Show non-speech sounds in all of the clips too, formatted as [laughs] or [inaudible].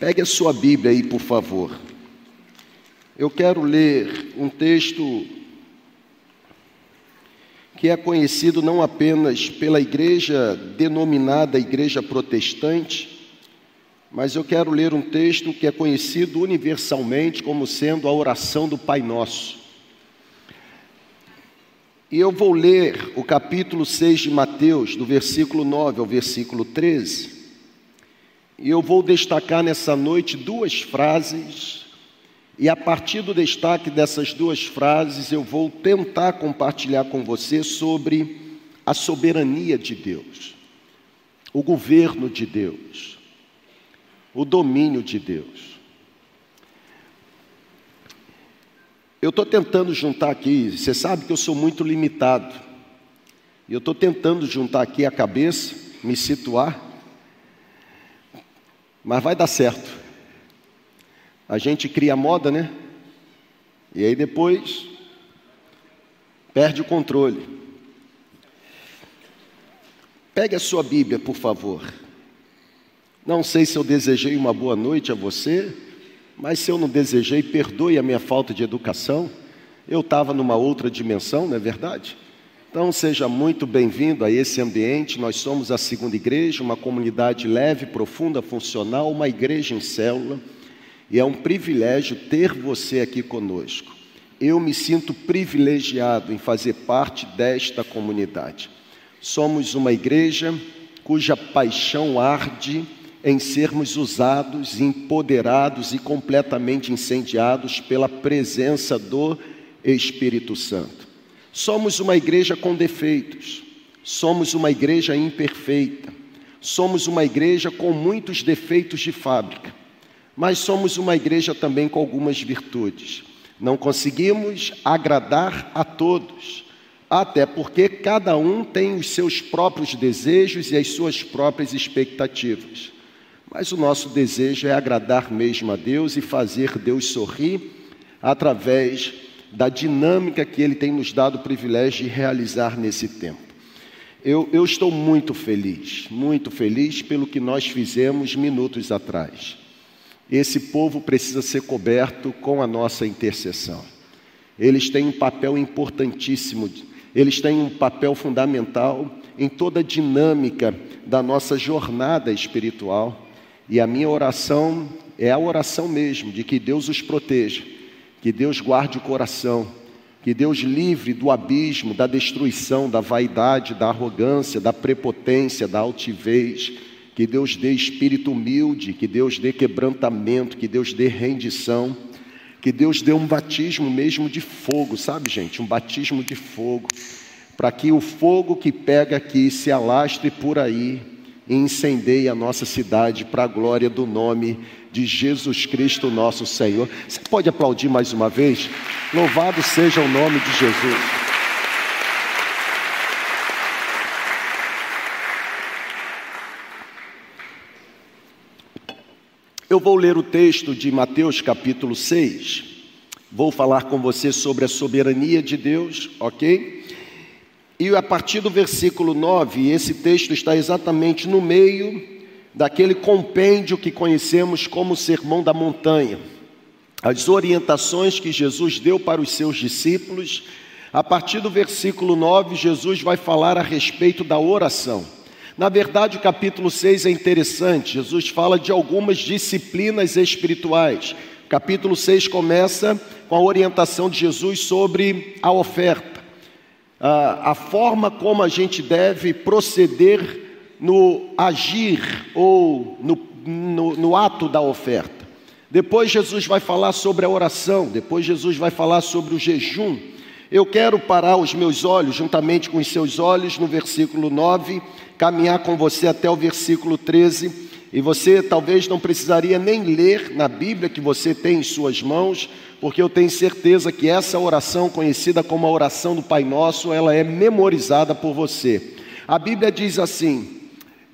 Pegue a sua Bíblia aí, por favor. Eu quero ler um texto que é conhecido não apenas pela igreja denominada Igreja Protestante, mas eu quero ler um texto que é conhecido universalmente como sendo a oração do Pai Nosso. E eu vou ler o capítulo 6 de Mateus, do versículo 9 ao versículo 13. E eu vou destacar nessa noite duas frases, e a partir do destaque dessas duas frases, eu vou tentar compartilhar com você sobre a soberania de Deus, o governo de Deus, o domínio de Deus. Eu estou tentando juntar aqui, você sabe que eu sou muito limitado, e eu estou tentando juntar aqui a cabeça, me situar, mas vai dar certo. A gente cria moda, né? E aí depois perde o controle. Pegue a sua Bíblia, por favor. Não sei se eu desejei uma boa noite a você, mas se eu não desejei, perdoe a minha falta de educação. Eu estava numa outra dimensão, não é verdade? Então, seja muito bem-vindo a esse ambiente. Nós somos a segunda igreja, uma comunidade leve, profunda, funcional, uma igreja em célula. E é um privilégio ter você aqui conosco. Eu me sinto privilegiado em fazer parte desta comunidade. Somos uma igreja cuja paixão arde em sermos usados, empoderados e completamente incendiados pela presença do Espírito Santo. Somos uma igreja com defeitos, somos uma igreja imperfeita, somos uma igreja com muitos defeitos de fábrica, mas somos uma igreja também com algumas virtudes. Não conseguimos agradar a todos, até porque cada um tem os seus próprios desejos e as suas próprias expectativas. Mas o nosso desejo é agradar mesmo a Deus e fazer Deus sorrir através da dinâmica que Ele tem nos dado o privilégio de realizar nesse tempo. Eu, eu estou muito feliz, muito feliz pelo que nós fizemos minutos atrás. Esse povo precisa ser coberto com a nossa intercessão. Eles têm um papel importantíssimo, eles têm um papel fundamental em toda a dinâmica da nossa jornada espiritual. E a minha oração é a oração mesmo de que Deus os proteja que Deus guarde o coração, que Deus livre do abismo, da destruição, da vaidade, da arrogância, da prepotência, da altivez. Que Deus dê espírito humilde, que Deus dê quebrantamento, que Deus dê rendição, que Deus dê um batismo mesmo de fogo, sabe, gente? Um batismo de fogo, para que o fogo que pega aqui se alastre por aí e incendeie a nossa cidade para a glória do nome de Jesus Cristo, nosso Senhor. Você pode aplaudir mais uma vez? Louvado seja o nome de Jesus. Eu vou ler o texto de Mateus capítulo 6. Vou falar com você sobre a soberania de Deus, ok? E a partir do versículo 9, esse texto está exatamente no meio daquele compêndio que conhecemos como Sermão da Montanha. As orientações que Jesus deu para os seus discípulos, a partir do versículo 9, Jesus vai falar a respeito da oração. Na verdade, o capítulo 6 é interessante, Jesus fala de algumas disciplinas espirituais. O capítulo 6 começa com a orientação de Jesus sobre a oferta, a, a forma como a gente deve proceder no agir ou no, no, no ato da oferta. Depois Jesus vai falar sobre a oração, depois Jesus vai falar sobre o jejum. Eu quero parar os meus olhos, juntamente com os seus olhos, no versículo 9, caminhar com você até o versículo 13. E você talvez não precisaria nem ler na Bíblia que você tem em suas mãos, porque eu tenho certeza que essa oração, conhecida como a oração do Pai Nosso, ela é memorizada por você. A Bíblia diz assim: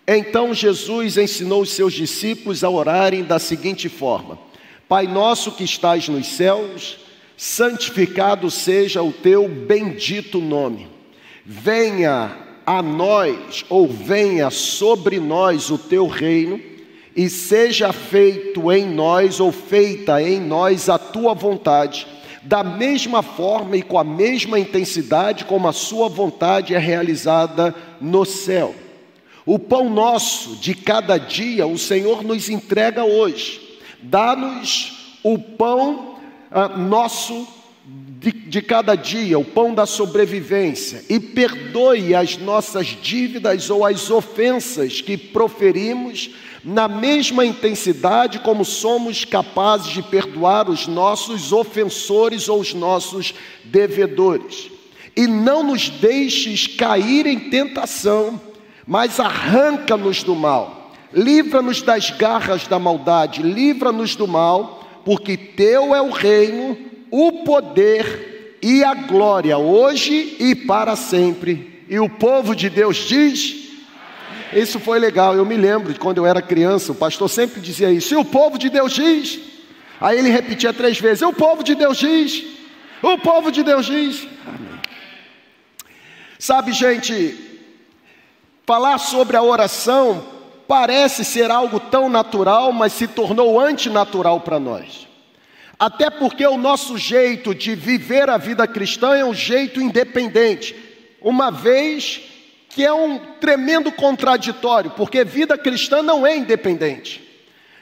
então Jesus ensinou os seus discípulos a orarem da seguinte forma: Pai nosso que estás nos céus, santificado seja o teu bendito nome. Venha a nós, ou venha sobre nós o teu reino, e seja feito em nós ou feita em nós a tua vontade, da mesma forma e com a mesma intensidade como a sua vontade é realizada no céu. O pão nosso de cada dia o Senhor nos entrega hoje. Dá-nos o pão ah, nosso de, de cada dia, o pão da sobrevivência, e perdoe as nossas dívidas ou as ofensas que proferimos, na mesma intensidade como somos capazes de perdoar os nossos ofensores ou os nossos devedores. E não nos deixes cair em tentação, mas arranca-nos do mal. Livra-nos das garras da maldade, livra-nos do mal, porque teu é o reino, o poder e a glória, hoje e para sempre. E o povo de Deus diz: Isso foi legal, eu me lembro de quando eu era criança, o pastor sempre dizia isso. E o povo de Deus diz. Aí ele repetia três vezes: O povo de Deus diz. O povo de Deus diz. Amém. Sabe, gente, falar sobre a oração parece ser algo tão natural, mas se tornou antinatural para nós. Até porque o nosso jeito de viver a vida cristã é um jeito independente, uma vez que é um tremendo contraditório, porque vida cristã não é independente.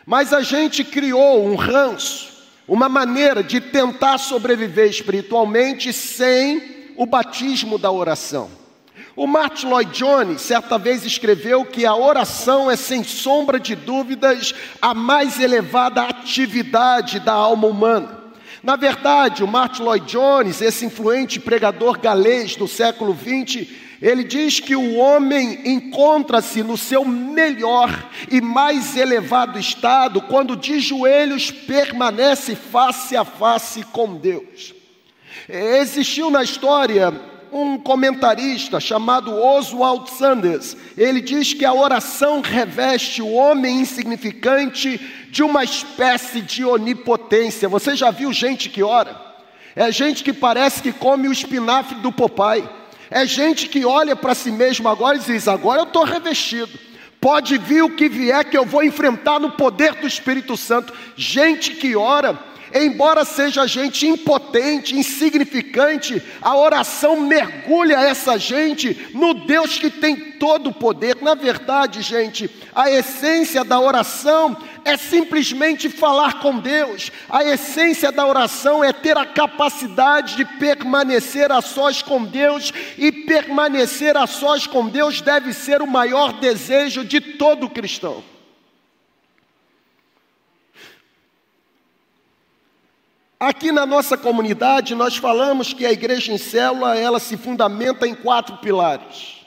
Mas a gente criou um ranço, uma maneira de tentar sobreviver espiritualmente sem o batismo da oração. O Martin Lloyd Jones certa vez escreveu que a oração é sem sombra de dúvidas a mais elevada atividade da alma humana. Na verdade, o Martin Lloyd Jones, esse influente pregador galês do século XX, ele diz que o homem encontra-se no seu melhor e mais elevado estado quando de joelhos permanece face a face com Deus. Existiu na história um comentarista chamado Oswald Sanders, ele diz que a oração reveste o homem insignificante de uma espécie de onipotência. Você já viu gente que ora? É gente que parece que come o espinafre do Popeye. É gente que olha para si mesmo agora e diz: Agora eu estou revestido. Pode vir o que vier que eu vou enfrentar no poder do Espírito Santo. Gente que ora embora seja gente impotente, insignificante, a oração mergulha essa gente no Deus que tem todo o poder. Na verdade, gente, a essência da oração é simplesmente falar com Deus. A essência da oração é ter a capacidade de permanecer a sós com Deus, e permanecer a sós com Deus deve ser o maior desejo de todo cristão. Aqui na nossa comunidade, nós falamos que a igreja em célula, ela se fundamenta em quatro pilares.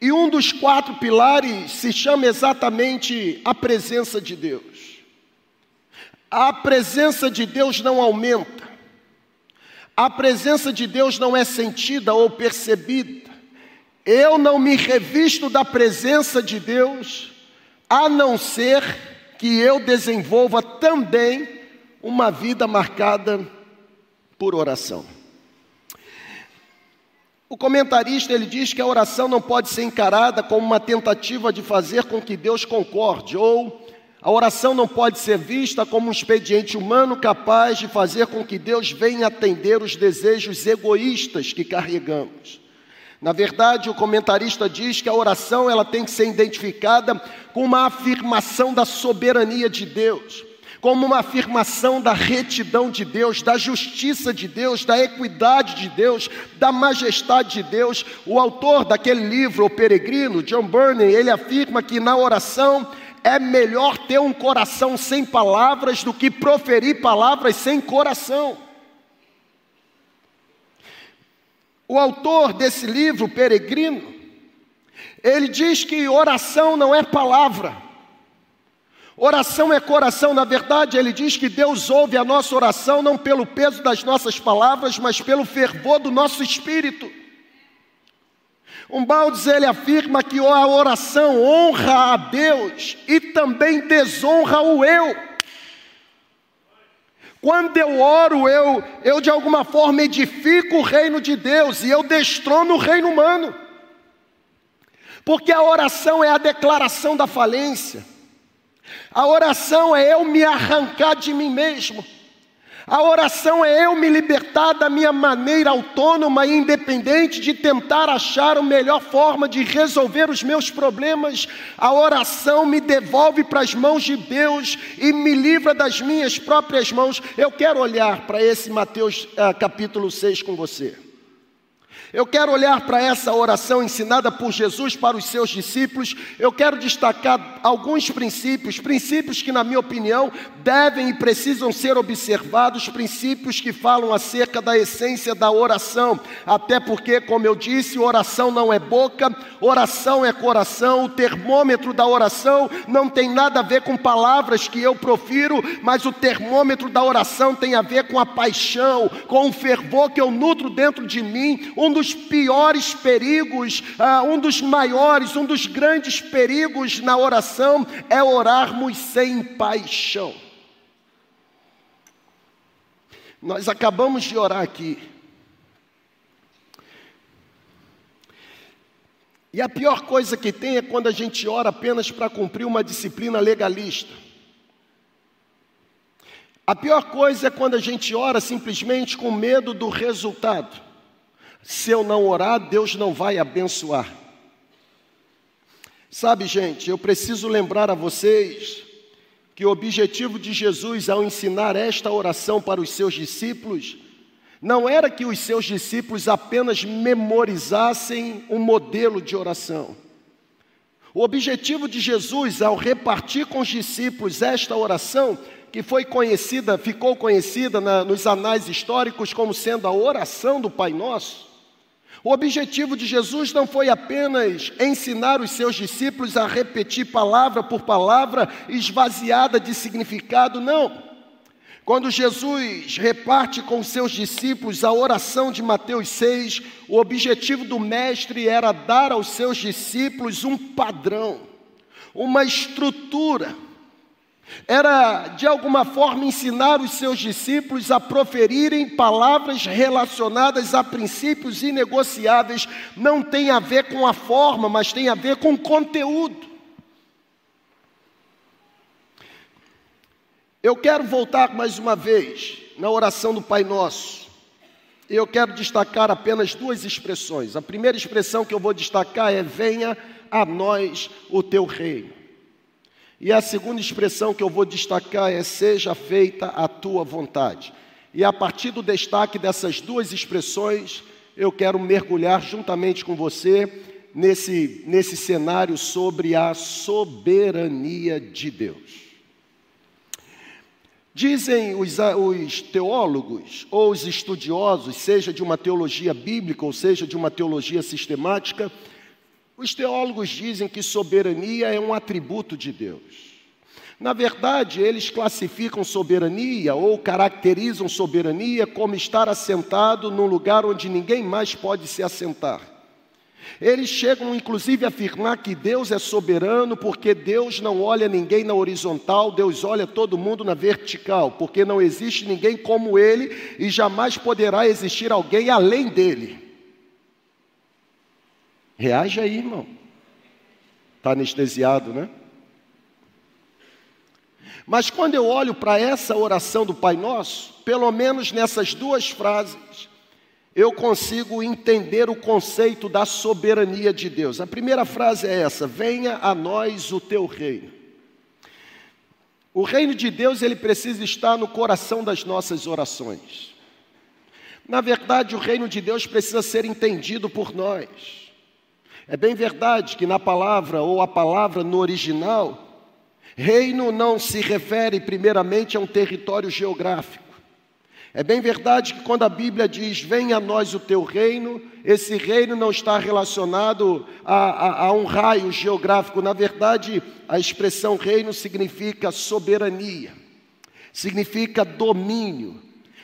E um dos quatro pilares se chama exatamente a presença de Deus. A presença de Deus não aumenta. A presença de Deus não é sentida ou percebida. Eu não me revisto da presença de Deus, a não ser que eu desenvolva também uma vida marcada por oração. O comentarista ele diz que a oração não pode ser encarada como uma tentativa de fazer com que Deus concorde, ou a oração não pode ser vista como um expediente humano capaz de fazer com que Deus venha atender os desejos egoístas que carregamos. Na verdade, o comentarista diz que a oração ela tem que ser identificada com uma afirmação da soberania de Deus como uma afirmação da retidão de Deus, da justiça de Deus, da equidade de Deus, da majestade de Deus. O autor daquele livro, O Peregrino, John Burney, ele afirma que na oração é melhor ter um coração sem palavras do que proferir palavras sem coração. O autor desse livro, Peregrino, ele diz que oração não é palavra. Oração é coração, na verdade, ele diz que Deus ouve a nossa oração não pelo peso das nossas palavras, mas pelo fervor do nosso espírito. Um Baldes ele afirma que a oração honra a Deus e também desonra o eu. Quando eu oro, eu, eu de alguma forma edifico o reino de Deus e eu destrono o reino humano. Porque a oração é a declaração da falência. A oração é eu me arrancar de mim mesmo. A oração é eu me libertar da minha maneira autônoma e independente de tentar achar a melhor forma de resolver os meus problemas. A oração me devolve para as mãos de Deus e me livra das minhas próprias mãos. Eu quero olhar para esse Mateus ah, capítulo 6 com você. Eu quero olhar para essa oração ensinada por Jesus para os seus discípulos. Eu quero destacar alguns princípios, princípios que, na minha opinião, devem e precisam ser observados, princípios que falam acerca da essência da oração. Até porque, como eu disse, oração não é boca, oração é coração. O termômetro da oração não tem nada a ver com palavras que eu profiro, mas o termômetro da oração tem a ver com a paixão, com o fervor que eu nutro dentro de mim. Um dos dos piores perigos, ah, um dos maiores, um dos grandes perigos na oração é orarmos sem paixão. Nós acabamos de orar aqui. E a pior coisa que tem é quando a gente ora apenas para cumprir uma disciplina legalista. A pior coisa é quando a gente ora simplesmente com medo do resultado. Se eu não orar, Deus não vai abençoar. Sabe, gente, eu preciso lembrar a vocês que o objetivo de Jesus ao ensinar esta oração para os seus discípulos não era que os seus discípulos apenas memorizassem um modelo de oração. O objetivo de Jesus ao repartir com os discípulos esta oração, que foi conhecida, ficou conhecida na, nos anais históricos como sendo a oração do Pai Nosso, o objetivo de Jesus não foi apenas ensinar os seus discípulos a repetir palavra por palavra esvaziada de significado, não. Quando Jesus reparte com seus discípulos a oração de Mateus 6, o objetivo do Mestre era dar aos seus discípulos um padrão, uma estrutura era de alguma forma ensinar os seus discípulos a proferirem palavras relacionadas a princípios inegociáveis, não tem a ver com a forma, mas tem a ver com o conteúdo. Eu quero voltar mais uma vez na oração do Pai Nosso. Eu quero destacar apenas duas expressões. A primeira expressão que eu vou destacar é: Venha a nós o teu reino. E a segunda expressão que eu vou destacar é: seja feita a tua vontade. E a partir do destaque dessas duas expressões, eu quero mergulhar juntamente com você nesse, nesse cenário sobre a soberania de Deus. Dizem os, os, teólogos ou os estudiosos, seja de uma teologia bíblica ou seja de uma teologia sistemática, os teólogos dizem que soberania é um atributo de Deus. Na verdade, eles classificam soberania ou caracterizam soberania como estar assentado num lugar onde ninguém mais pode se assentar. Eles chegam inclusive a afirmar que Deus é soberano porque Deus não olha ninguém na horizontal, Deus olha todo mundo na vertical, porque não existe ninguém como Ele e jamais poderá existir alguém além dele. Reage aí, irmão. Está anestesiado, né? Mas quando eu olho para essa oração do Pai Nosso, pelo menos nessas duas frases, eu consigo entender o conceito da soberania de Deus. A primeira frase é essa: Venha a nós o teu reino. O reino de Deus, ele precisa estar no coração das nossas orações. Na verdade, o reino de Deus precisa ser entendido por nós. É bem verdade que na palavra, ou a palavra no original, reino não se refere primeiramente a um território geográfico. É bem verdade que quando a Bíblia diz venha a nós o teu reino, esse reino não está relacionado a, a, a um raio geográfico. Na verdade, a expressão reino significa soberania, significa domínio,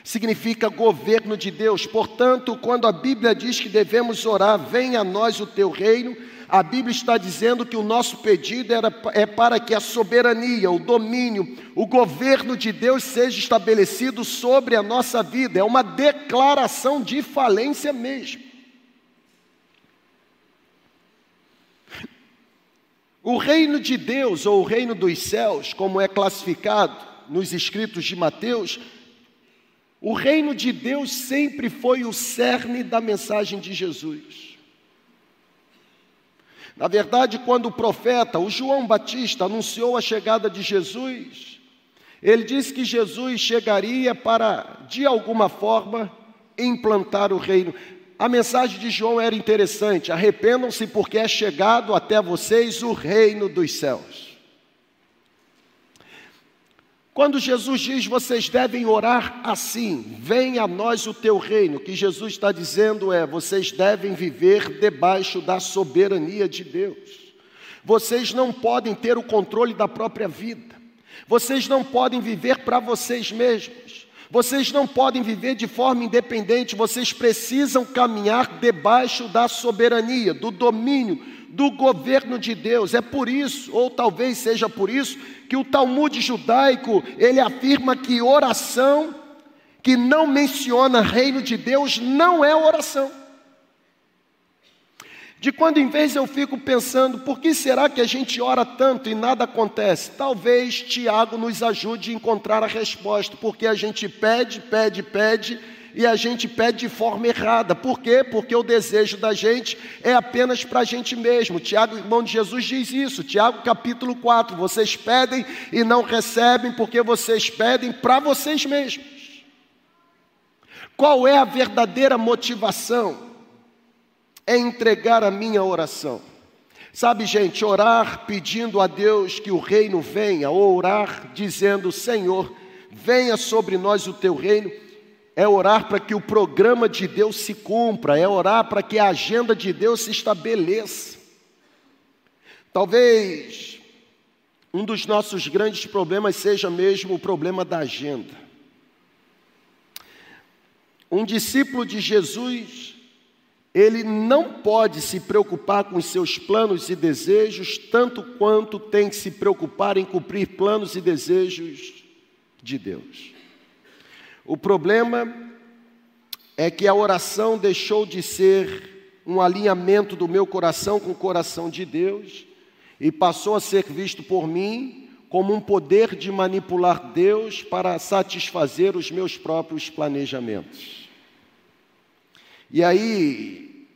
significa governo de Deus. Portanto, quando a Bíblia diz que devemos orar, venha a nós o teu reino, a Bíblia está dizendo que o nosso pedido era, é para que a soberania, o domínio, o governo de Deus seja estabelecido sobre a nossa vida. É uma declaração de falência mesmo. O reino de Deus, ou o reino dos céus, como é classificado nos escritos de Mateus, o reino de Deus sempre foi o cerne da mensagem de Jesus. Na verdade, quando o profeta, o João Batista, anunciou a chegada de Jesus, ele disse que Jesus chegaria para, de alguma forma, implantar o reino. A mensagem de João era interessante: arrependam-se, porque é chegado até vocês o reino dos céus. Quando Jesus diz, vocês devem orar assim, venha a nós o teu reino, o que Jesus está dizendo é, vocês devem viver debaixo da soberania de Deus. Vocês não podem ter o controle da própria vida. Vocês não podem viver para vocês mesmos. Vocês não podem viver de forma independente, vocês precisam caminhar debaixo da soberania, do domínio, do governo de Deus. É por isso, ou talvez seja por isso, que o Talmud judaico, ele afirma que oração que não menciona reino de Deus não é oração. De quando em vez eu fico pensando, por que será que a gente ora tanto e nada acontece? Talvez Tiago nos ajude a encontrar a resposta, porque a gente pede, pede, pede e a gente pede de forma errada. Por quê? Porque o desejo da gente é apenas para a gente mesmo. Tiago, irmão de Jesus, diz isso. Tiago capítulo 4: vocês pedem e não recebem, porque vocês pedem para vocês mesmos. Qual é a verdadeira motivação? É entregar a minha oração. Sabe, gente, orar pedindo a Deus que o reino venha, ou orar dizendo: Senhor, venha sobre nós o teu reino é orar para que o programa de Deus se cumpra, é orar para que a agenda de Deus se estabeleça. Talvez um dos nossos grandes problemas seja mesmo o problema da agenda. Um discípulo de Jesus, ele não pode se preocupar com seus planos e desejos tanto quanto tem que se preocupar em cumprir planos e desejos de Deus. O problema é que a oração deixou de ser um alinhamento do meu coração com o coração de Deus e passou a ser visto por mim como um poder de manipular Deus para satisfazer os meus próprios planejamentos. E aí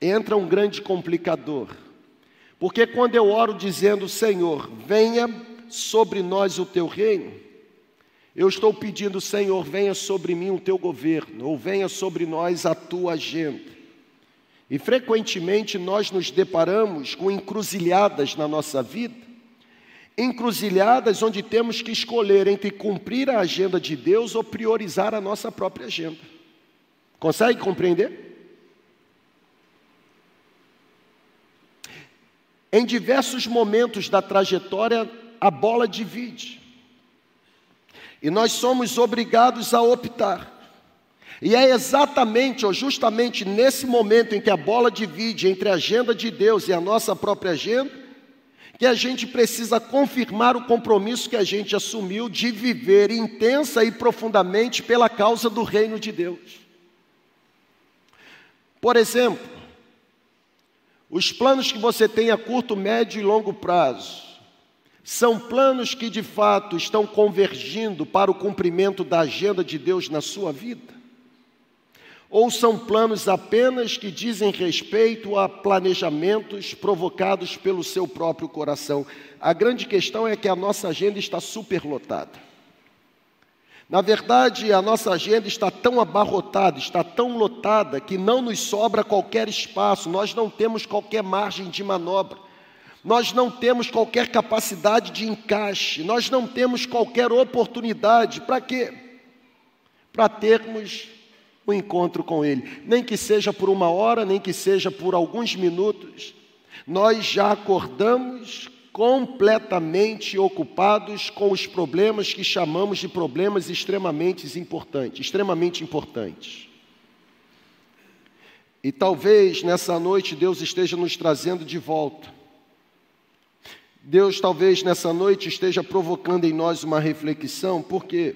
entra um grande complicador, porque quando eu oro dizendo, Senhor, venha sobre nós o teu reino, eu estou pedindo, Senhor, venha sobre mim o teu governo, ou venha sobre nós a tua agenda. E frequentemente nós nos deparamos com encruzilhadas na nossa vida, encruzilhadas onde temos que escolher entre cumprir a agenda de Deus ou priorizar a nossa própria agenda. Consegue compreender? Em diversos momentos da trajetória, a bola divide. E nós somos obrigados a optar. E é exatamente ou justamente nesse momento em que a bola divide entre a agenda de Deus e a nossa própria agenda, que a gente precisa confirmar o compromisso que a gente assumiu de viver intensa e profundamente pela causa do reino de Deus. Por exemplo, os planos que você tem a curto, médio e longo prazo são planos que de fato estão convergindo para o cumprimento da agenda de Deus na sua vida? Ou são planos apenas que dizem respeito a planejamentos provocados pelo seu próprio coração? A grande questão é que a nossa agenda está superlotada. Na verdade, a nossa agenda está tão abarrotada, está tão lotada, que não nos sobra qualquer espaço, nós não temos qualquer margem de manobra. Nós não temos qualquer capacidade de encaixe, nós não temos qualquer oportunidade. Para quê? Para termos um encontro com Ele, nem que seja por uma hora, nem que seja por alguns minutos. Nós já acordamos completamente ocupados com os problemas que chamamos de problemas extremamente importantes, extremamente importantes. E talvez nessa noite Deus esteja nos trazendo de volta Deus talvez nessa noite esteja provocando em nós uma reflexão, por quê?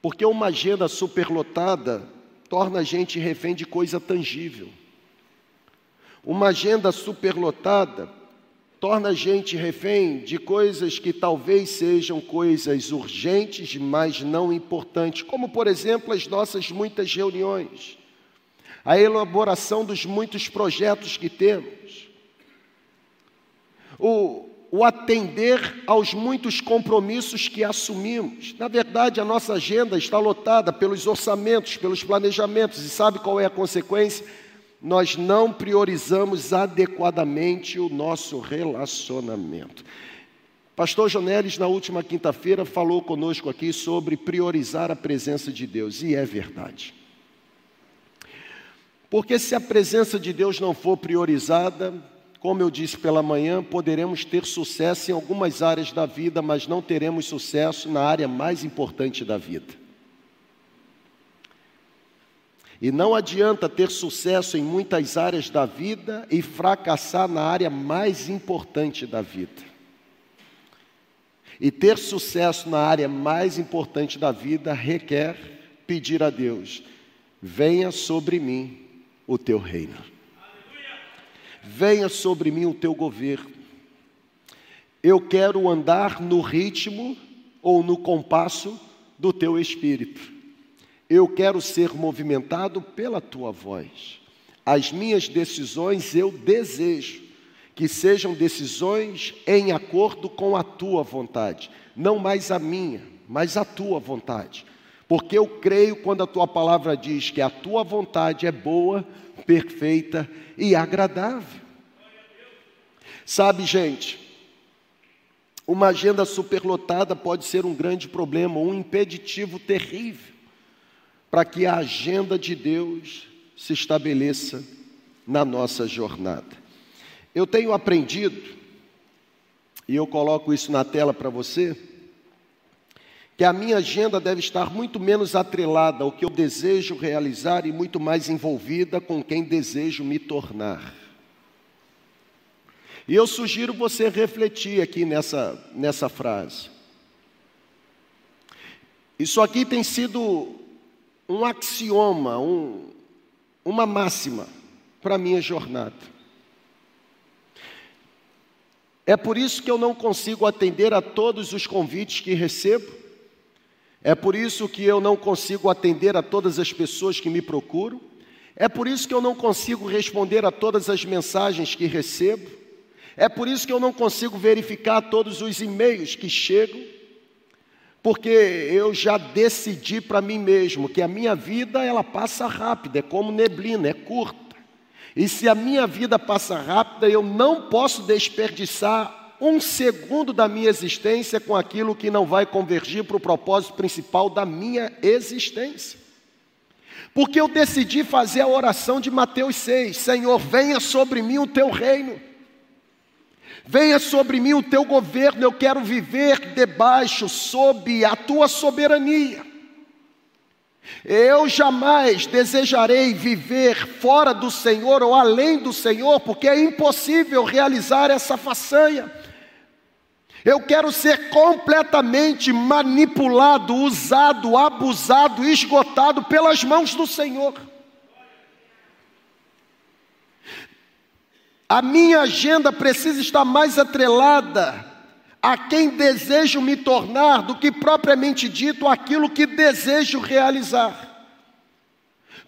Porque uma agenda superlotada torna a gente refém de coisa tangível. Uma agenda superlotada torna a gente refém de coisas que talvez sejam coisas urgentes, mas não importantes, como por exemplo as nossas muitas reuniões, a elaboração dos muitos projetos que temos, o, o atender aos muitos compromissos que assumimos. Na verdade, a nossa agenda está lotada pelos orçamentos, pelos planejamentos, e sabe qual é a consequência? Nós não priorizamos adequadamente o nosso relacionamento. Pastor Jonelis, na última quinta-feira, falou conosco aqui sobre priorizar a presença de Deus, e é verdade. Porque se a presença de Deus não for priorizada, como eu disse pela manhã, poderemos ter sucesso em algumas áreas da vida, mas não teremos sucesso na área mais importante da vida. E não adianta ter sucesso em muitas áreas da vida e fracassar na área mais importante da vida. E ter sucesso na área mais importante da vida requer pedir a Deus: venha sobre mim o teu reino. Venha sobre mim o teu governo. Eu quero andar no ritmo ou no compasso do teu espírito. Eu quero ser movimentado pela tua voz. As minhas decisões eu desejo que sejam decisões em acordo com a tua vontade, não mais a minha, mas a tua vontade. Porque eu creio quando a tua palavra diz que a tua vontade é boa, perfeita e agradável. Sabe, gente, uma agenda superlotada pode ser um grande problema, um impeditivo terrível para que a agenda de Deus se estabeleça na nossa jornada. Eu tenho aprendido, e eu coloco isso na tela para você, que a minha agenda deve estar muito menos atrelada ao que eu desejo realizar e muito mais envolvida com quem desejo me tornar. E eu sugiro você refletir aqui nessa, nessa frase. Isso aqui tem sido um axioma, um, uma máxima para a minha jornada. É por isso que eu não consigo atender a todos os convites que recebo, é por isso que eu não consigo atender a todas as pessoas que me procuram, é por isso que eu não consigo responder a todas as mensagens que recebo, é por isso que eu não consigo verificar todos os e-mails que chegam, porque eu já decidi para mim mesmo que a minha vida ela passa rápida, é como neblina, é curta. E se a minha vida passa rápida, eu não posso desperdiçar um segundo da minha existência com aquilo que não vai convergir para o propósito principal da minha existência. Porque eu decidi fazer a oração de Mateus 6: Senhor, venha sobre mim o teu reino. Venha sobre mim o teu governo, eu quero viver debaixo, sob a tua soberania. Eu jamais desejarei viver fora do Senhor ou além do Senhor, porque é impossível realizar essa façanha. Eu quero ser completamente manipulado, usado, abusado, esgotado pelas mãos do Senhor. A minha agenda precisa estar mais atrelada a quem desejo me tornar do que propriamente dito aquilo que desejo realizar.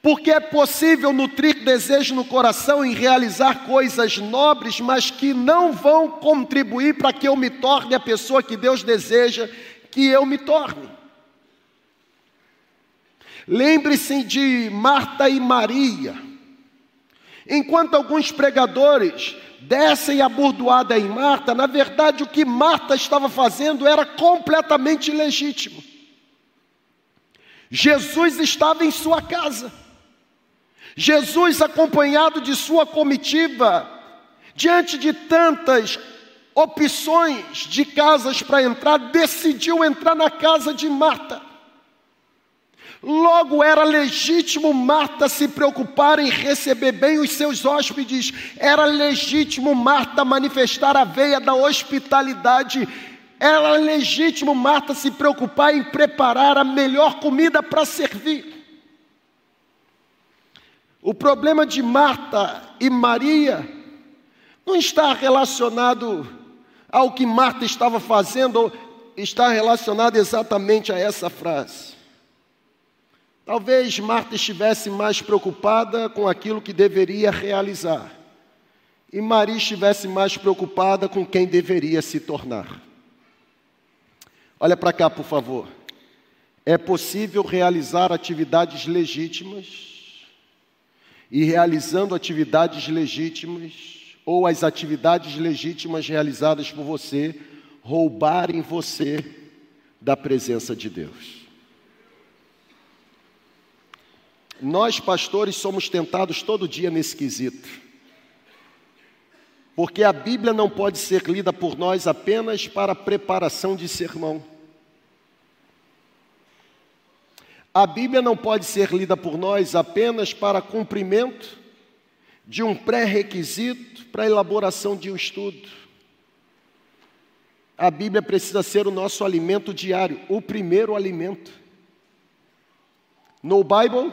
Porque é possível nutrir desejo no coração em realizar coisas nobres, mas que não vão contribuir para que eu me torne a pessoa que Deus deseja que eu me torne. Lembre-se de Marta e Maria. Enquanto alguns pregadores descem a burdoada em Marta, na verdade o que Marta estava fazendo era completamente legítimo. Jesus estava em sua casa. Jesus, acompanhado de sua comitiva, diante de tantas opções de casas para entrar, decidiu entrar na casa de Marta. Logo era legítimo Marta se preocupar em receber bem os seus hóspedes, era legítimo Marta manifestar a veia da hospitalidade, era legítimo Marta se preocupar em preparar a melhor comida para servir. O problema de Marta e Maria não está relacionado ao que Marta estava fazendo, está relacionado exatamente a essa frase. Talvez Marta estivesse mais preocupada com aquilo que deveria realizar, e Maria estivesse mais preocupada com quem deveria se tornar. Olha para cá, por favor. É possível realizar atividades legítimas, e realizando atividades legítimas, ou as atividades legítimas realizadas por você roubarem você da presença de Deus. Nós, pastores, somos tentados todo dia nesse quesito. Porque a Bíblia não pode ser lida por nós apenas para preparação de sermão. A Bíblia não pode ser lida por nós apenas para cumprimento de um pré-requisito para a elaboração de um estudo. A Bíblia precisa ser o nosso alimento diário, o primeiro alimento. No Bible,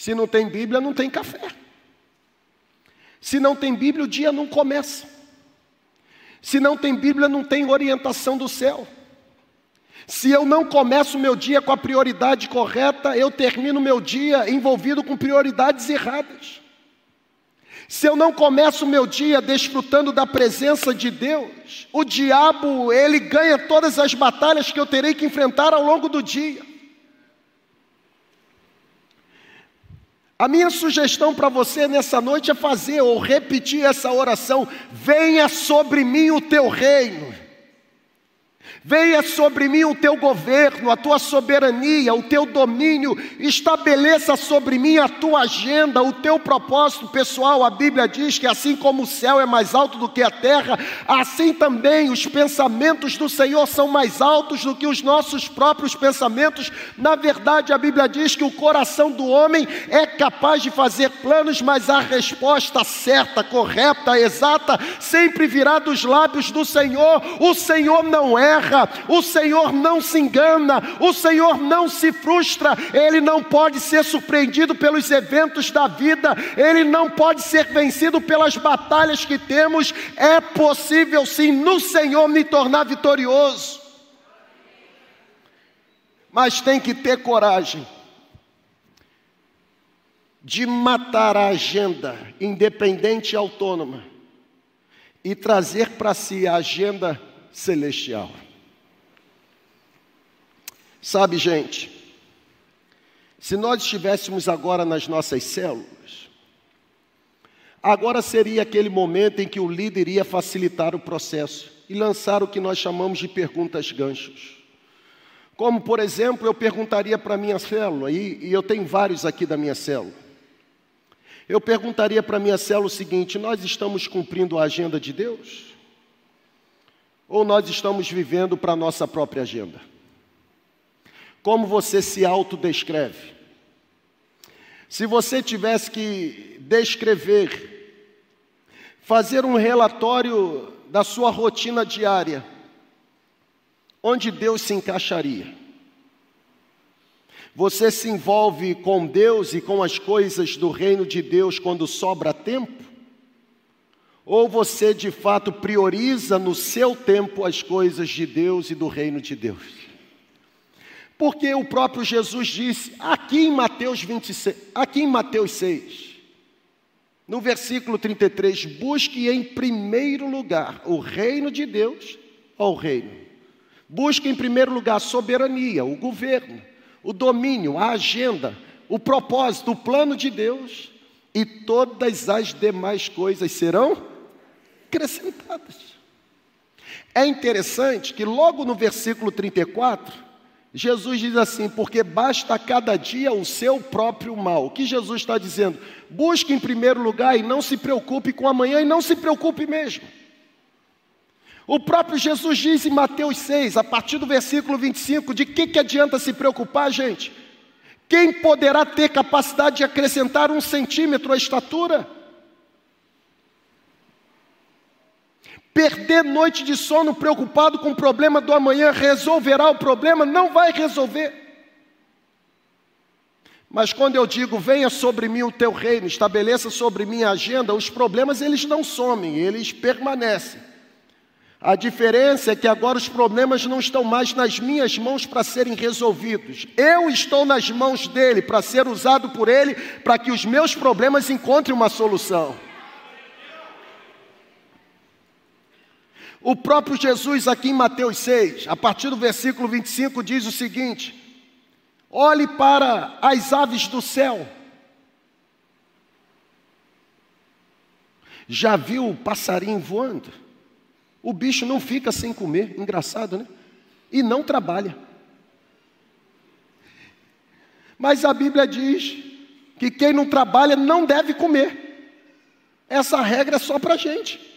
se não tem Bíblia, não tem café. Se não tem Bíblia, o dia não começa. Se não tem Bíblia, não tem orientação do céu. Se eu não começo o meu dia com a prioridade correta, eu termino meu dia envolvido com prioridades erradas. Se eu não começo o meu dia desfrutando da presença de Deus, o diabo, ele ganha todas as batalhas que eu terei que enfrentar ao longo do dia. A minha sugestão para você nessa noite é fazer ou repetir essa oração: venha sobre mim o teu reino. Venha sobre mim o teu governo, a tua soberania, o teu domínio, estabeleça sobre mim a tua agenda, o teu propósito pessoal. A Bíblia diz que assim como o céu é mais alto do que a terra, assim também os pensamentos do Senhor são mais altos do que os nossos próprios pensamentos. Na verdade, a Bíblia diz que o coração do homem é capaz de fazer planos, mas a resposta certa, correta, exata, sempre virá dos lábios do Senhor. O Senhor não erra erra, o Senhor não se engana, o Senhor não se frustra, ele não pode ser surpreendido pelos eventos da vida, ele não pode ser vencido pelas batalhas que temos. É possível sim no Senhor me tornar vitorioso. Mas tem que ter coragem de matar a agenda independente e autônoma e trazer para si a agenda celestial. Sabe, gente, se nós estivéssemos agora nas nossas células, agora seria aquele momento em que o líder iria facilitar o processo e lançar o que nós chamamos de perguntas ganchos. Como, por exemplo, eu perguntaria para a minha célula, e, e eu tenho vários aqui da minha célula. Eu perguntaria para a minha célula o seguinte: nós estamos cumprindo a agenda de Deus? Ou nós estamos vivendo para a nossa própria agenda? Como você se autodescreve? Se você tivesse que descrever, fazer um relatório da sua rotina diária, onde Deus se encaixaria? Você se envolve com Deus e com as coisas do reino de Deus quando sobra tempo? Ou você de fato prioriza no seu tempo as coisas de Deus e do reino de Deus? Porque o próprio Jesus disse, aqui em Mateus 26, aqui em Mateus 6, no versículo 33, busque em primeiro lugar o reino de Deus ou o reino. Busque em primeiro lugar a soberania, o governo, o domínio, a agenda, o propósito, o plano de Deus, e todas as demais coisas serão acrescentadas. É interessante que logo no versículo 34, Jesus diz assim: porque basta cada dia o seu próprio mal. O que Jesus está dizendo? Busque em primeiro lugar e não se preocupe com amanhã e não se preocupe mesmo. O próprio Jesus diz em Mateus 6, a partir do versículo 25, de que, que adianta se preocupar, gente? Quem poderá ter capacidade de acrescentar um centímetro à estatura? Perder noite de sono preocupado com o problema do amanhã resolverá o problema? Não vai resolver. Mas quando eu digo venha sobre mim o teu reino, estabeleça sobre mim a agenda, os problemas eles não somem, eles permanecem. A diferença é que agora os problemas não estão mais nas minhas mãos para serem resolvidos. Eu estou nas mãos dele para ser usado por ele para que os meus problemas encontrem uma solução. O próprio Jesus, aqui em Mateus 6, a partir do versículo 25, diz o seguinte: Olhe para as aves do céu. Já viu o passarinho voando? O bicho não fica sem comer, engraçado, né? E não trabalha. Mas a Bíblia diz que quem não trabalha não deve comer. Essa regra é só para a gente.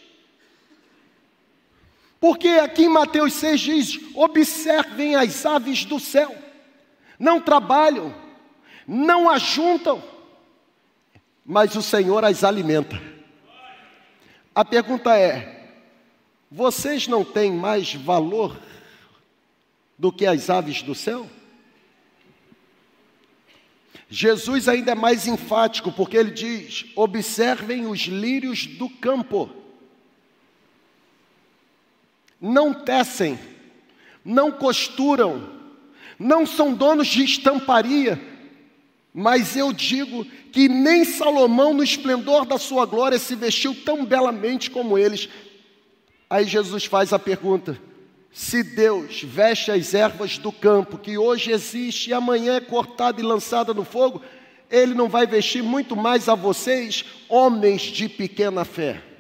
Porque aqui em Mateus 6 diz: observem as aves do céu não trabalham, não ajuntam, mas o Senhor as alimenta. A pergunta é: vocês não têm mais valor do que as aves do céu? Jesus ainda é mais enfático, porque ele diz: observem os lírios do campo. Não tecem, não costuram, não são donos de estamparia, mas eu digo que nem Salomão, no esplendor da sua glória, se vestiu tão belamente como eles. Aí Jesus faz a pergunta: se Deus veste as ervas do campo, que hoje existe e amanhã é cortada e lançada no fogo, Ele não vai vestir muito mais a vocês, homens de pequena fé.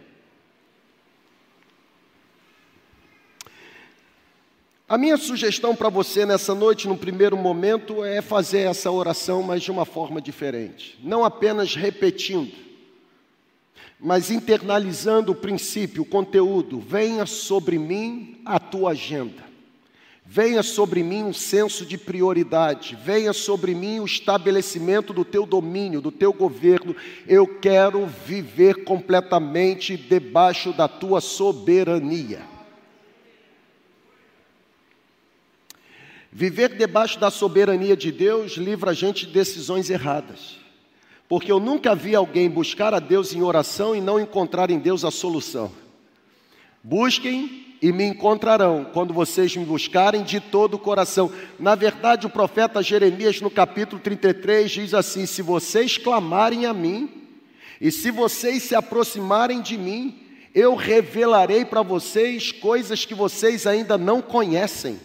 A minha sugestão para você nessa noite, no primeiro momento, é fazer essa oração, mas de uma forma diferente. Não apenas repetindo, mas internalizando o princípio, o conteúdo. Venha sobre mim a tua agenda. Venha sobre mim um senso de prioridade. Venha sobre mim o estabelecimento do teu domínio, do teu governo. Eu quero viver completamente debaixo da tua soberania. Viver debaixo da soberania de Deus livra a gente de decisões erradas. Porque eu nunca vi alguém buscar a Deus em oração e não encontrar em Deus a solução. Busquem e me encontrarão quando vocês me buscarem de todo o coração. Na verdade, o profeta Jeremias, no capítulo 33, diz assim: Se vocês clamarem a mim, e se vocês se aproximarem de mim, eu revelarei para vocês coisas que vocês ainda não conhecem.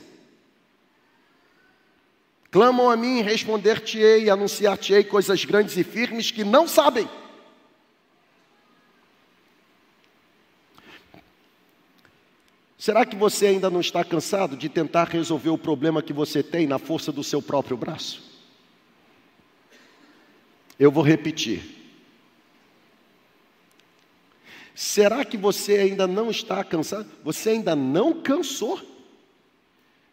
Clamam a mim, responder-te-ei, anunciar-te-ei coisas grandes e firmes que não sabem. Será que você ainda não está cansado de tentar resolver o problema que você tem na força do seu próprio braço? Eu vou repetir. Será que você ainda não está cansado? Você ainda não cansou?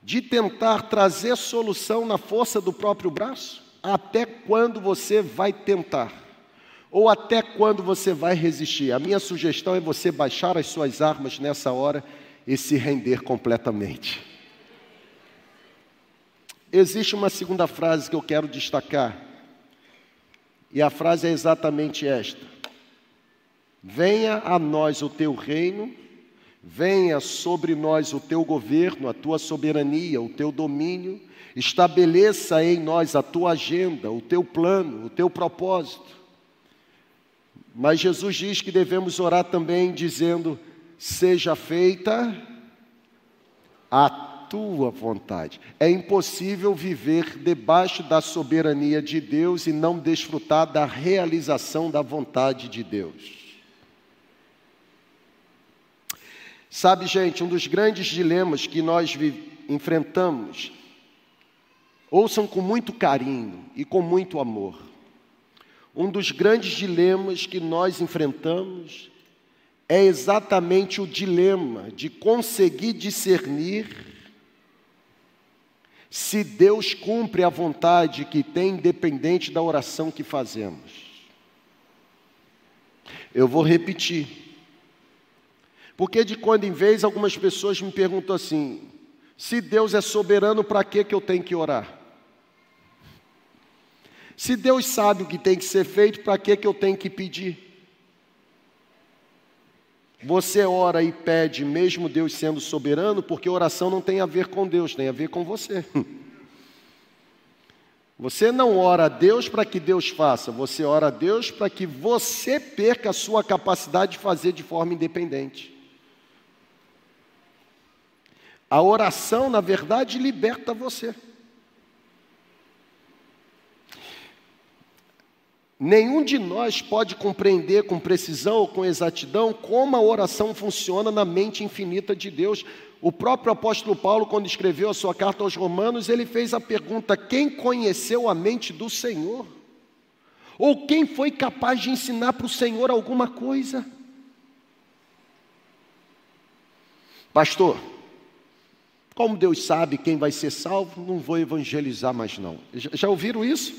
De tentar trazer solução na força do próprio braço? Até quando você vai tentar? Ou até quando você vai resistir? A minha sugestão é você baixar as suas armas nessa hora e se render completamente. Existe uma segunda frase que eu quero destacar, e a frase é exatamente esta: Venha a nós o teu reino Venha sobre nós o teu governo, a tua soberania, o teu domínio, estabeleça em nós a tua agenda, o teu plano, o teu propósito. Mas Jesus diz que devemos orar também dizendo: seja feita a tua vontade. É impossível viver debaixo da soberania de Deus e não desfrutar da realização da vontade de Deus. Sabe, gente, um dos grandes dilemas que nós enfrentamos, ouçam com muito carinho e com muito amor. Um dos grandes dilemas que nós enfrentamos é exatamente o dilema de conseguir discernir se Deus cumpre a vontade que tem, independente da oração que fazemos. Eu vou repetir. Porque de quando em vez algumas pessoas me perguntam assim: se Deus é soberano, para que, que eu tenho que orar? Se Deus sabe o que tem que ser feito, para que, que eu tenho que pedir? Você ora e pede, mesmo Deus sendo soberano, porque oração não tem a ver com Deus, tem a ver com você. [laughs] Você não ora a Deus para que Deus faça, você ora a Deus para que você perca a sua capacidade de fazer de forma independente. A oração, na verdade, liberta você. Nenhum de nós pode compreender com precisão ou com exatidão como a oração funciona na mente infinita de Deus. O próprio apóstolo Paulo, quando escreveu a sua carta aos Romanos, ele fez a pergunta: quem conheceu a mente do Senhor? Ou quem foi capaz de ensinar para o Senhor alguma coisa? Pastor, como Deus sabe quem vai ser salvo, não vou evangelizar mais não. Já, ouviram isso?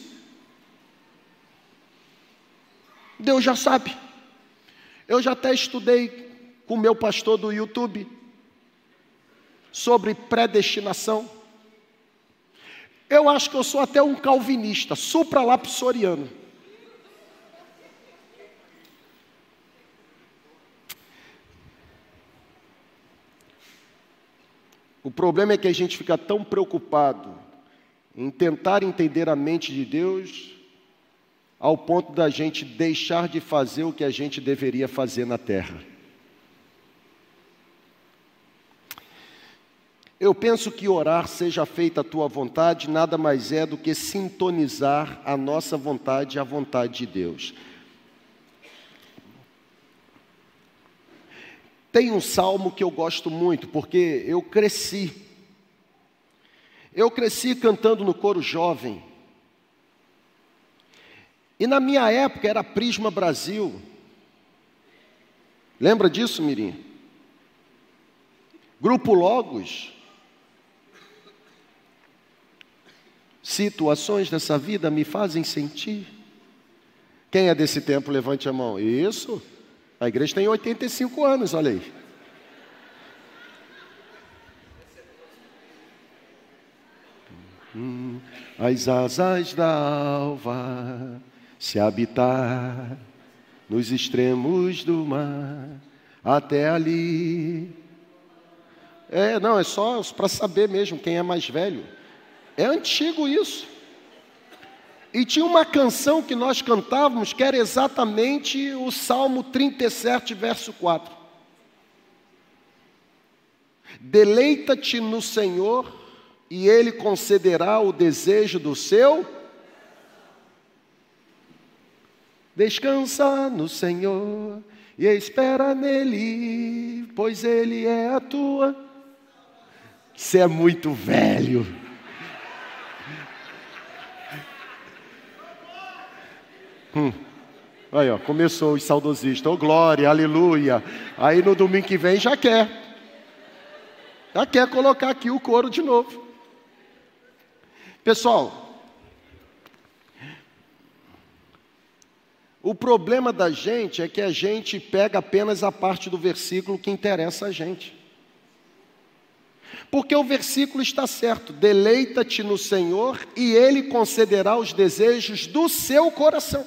Deus já sabe. Eu já até estudei com o meu pastor do YouTube sobre predestinação. Eu acho que eu sou até um calvinista, supralapsoriano. O problema é que a gente fica tão preocupado em tentar entender a mente de Deus ao ponto da gente deixar de fazer o que a gente deveria fazer na terra. Eu penso que orar seja feita a tua vontade nada mais é do que sintonizar a nossa vontade à vontade de Deus. Tem um salmo que eu gosto muito, porque eu cresci. Eu cresci cantando no coro jovem. E na minha época era Prisma Brasil. Lembra disso, Mirim? Grupo Logos. Situações dessa vida me fazem sentir. Quem é desse tempo, levante a mão. Isso. A igreja tem 85 anos, olha aí. Hum, as asas da alva se habitar nos extremos do mar, até ali. É, não, é só para saber mesmo quem é mais velho. É antigo isso. E tinha uma canção que nós cantávamos que era exatamente o Salmo 37, verso 4. Deleita-te no Senhor, e Ele concederá o desejo do seu Descansa no Senhor e espera nele, pois ele é a tua. Você é muito velho. Hum. Aí, ó, começou os saudosistas. Oh, glória, aleluia. Aí no domingo que vem já quer. Já quer colocar aqui o coro de novo. Pessoal, O problema da gente é que a gente pega apenas a parte do versículo que interessa a gente. Porque o versículo está certo: deleita-te no Senhor e Ele concederá os desejos do seu coração.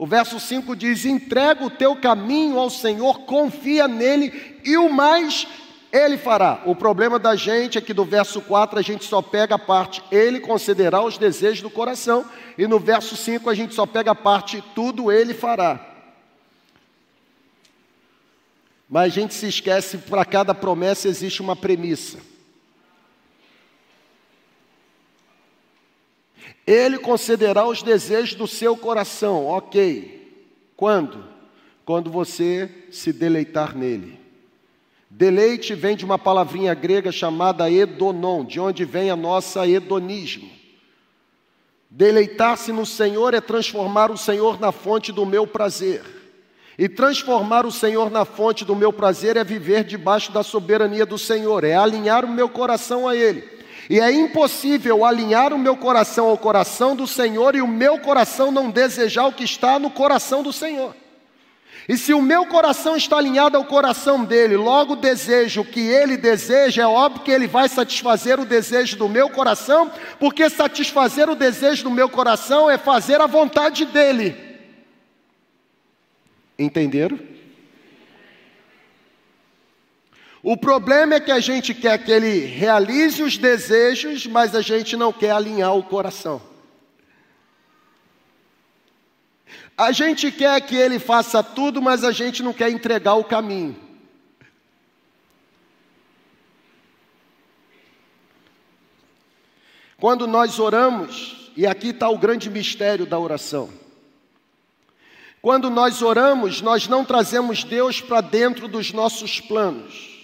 O verso 5 diz: entrega o teu caminho ao Senhor, confia nele e o mais ele fará. O problema da gente é que do verso 4 a gente só pega a parte Ele concederá os desejos do coração, e no verso 5 a gente só pega a parte tudo Ele fará. Mas a gente se esquece, para cada promessa existe uma premissa. Ele concederá os desejos do seu coração, ok. Quando? Quando você se deleitar nele. Deleite vem de uma palavrinha grega chamada edonon, de onde vem a nossa hedonismo. Deleitar-se no Senhor é transformar o Senhor na fonte do meu prazer. E transformar o Senhor na fonte do meu prazer é viver debaixo da soberania do Senhor, é alinhar o meu coração a Ele. E é impossível alinhar o meu coração ao coração do Senhor e o meu coração não desejar o que está no coração do Senhor. E se o meu coração está alinhado ao coração dele, logo desejo o que ele deseja, é óbvio que ele vai satisfazer o desejo do meu coração, porque satisfazer o desejo do meu coração é fazer a vontade dele. Entenderam? O problema é que a gente quer que ele realize os desejos, mas a gente não quer alinhar o coração. A gente quer que ele faça tudo, mas a gente não quer entregar o caminho. Quando nós oramos, e aqui está o grande mistério da oração. Quando nós oramos, nós não trazemos Deus para dentro dos nossos planos.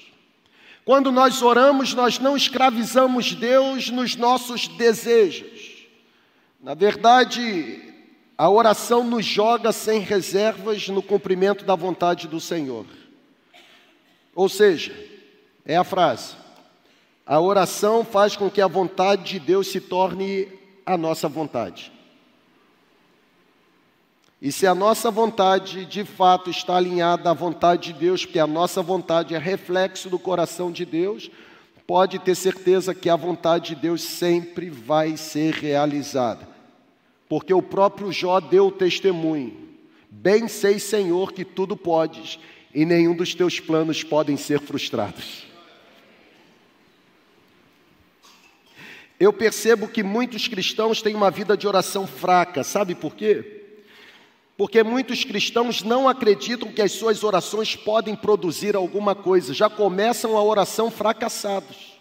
Quando nós oramos, nós não escravizamos Deus nos nossos desejos. Na verdade, a oração nos joga sem reservas no cumprimento da vontade do Senhor. Ou seja, é a frase: a oração faz com que a vontade de Deus se torne a nossa vontade. E se a nossa vontade de fato está alinhada à vontade de Deus, porque a nossa vontade é reflexo do coração de Deus, pode ter certeza que a vontade de Deus sempre vai ser realizada porque o próprio Jó deu o testemunho: Bem sei, Senhor, que tudo podes, e nenhum dos teus planos podem ser frustrados. Eu percebo que muitos cristãos têm uma vida de oração fraca, sabe por quê? Porque muitos cristãos não acreditam que as suas orações podem produzir alguma coisa, já começam a oração fracassados.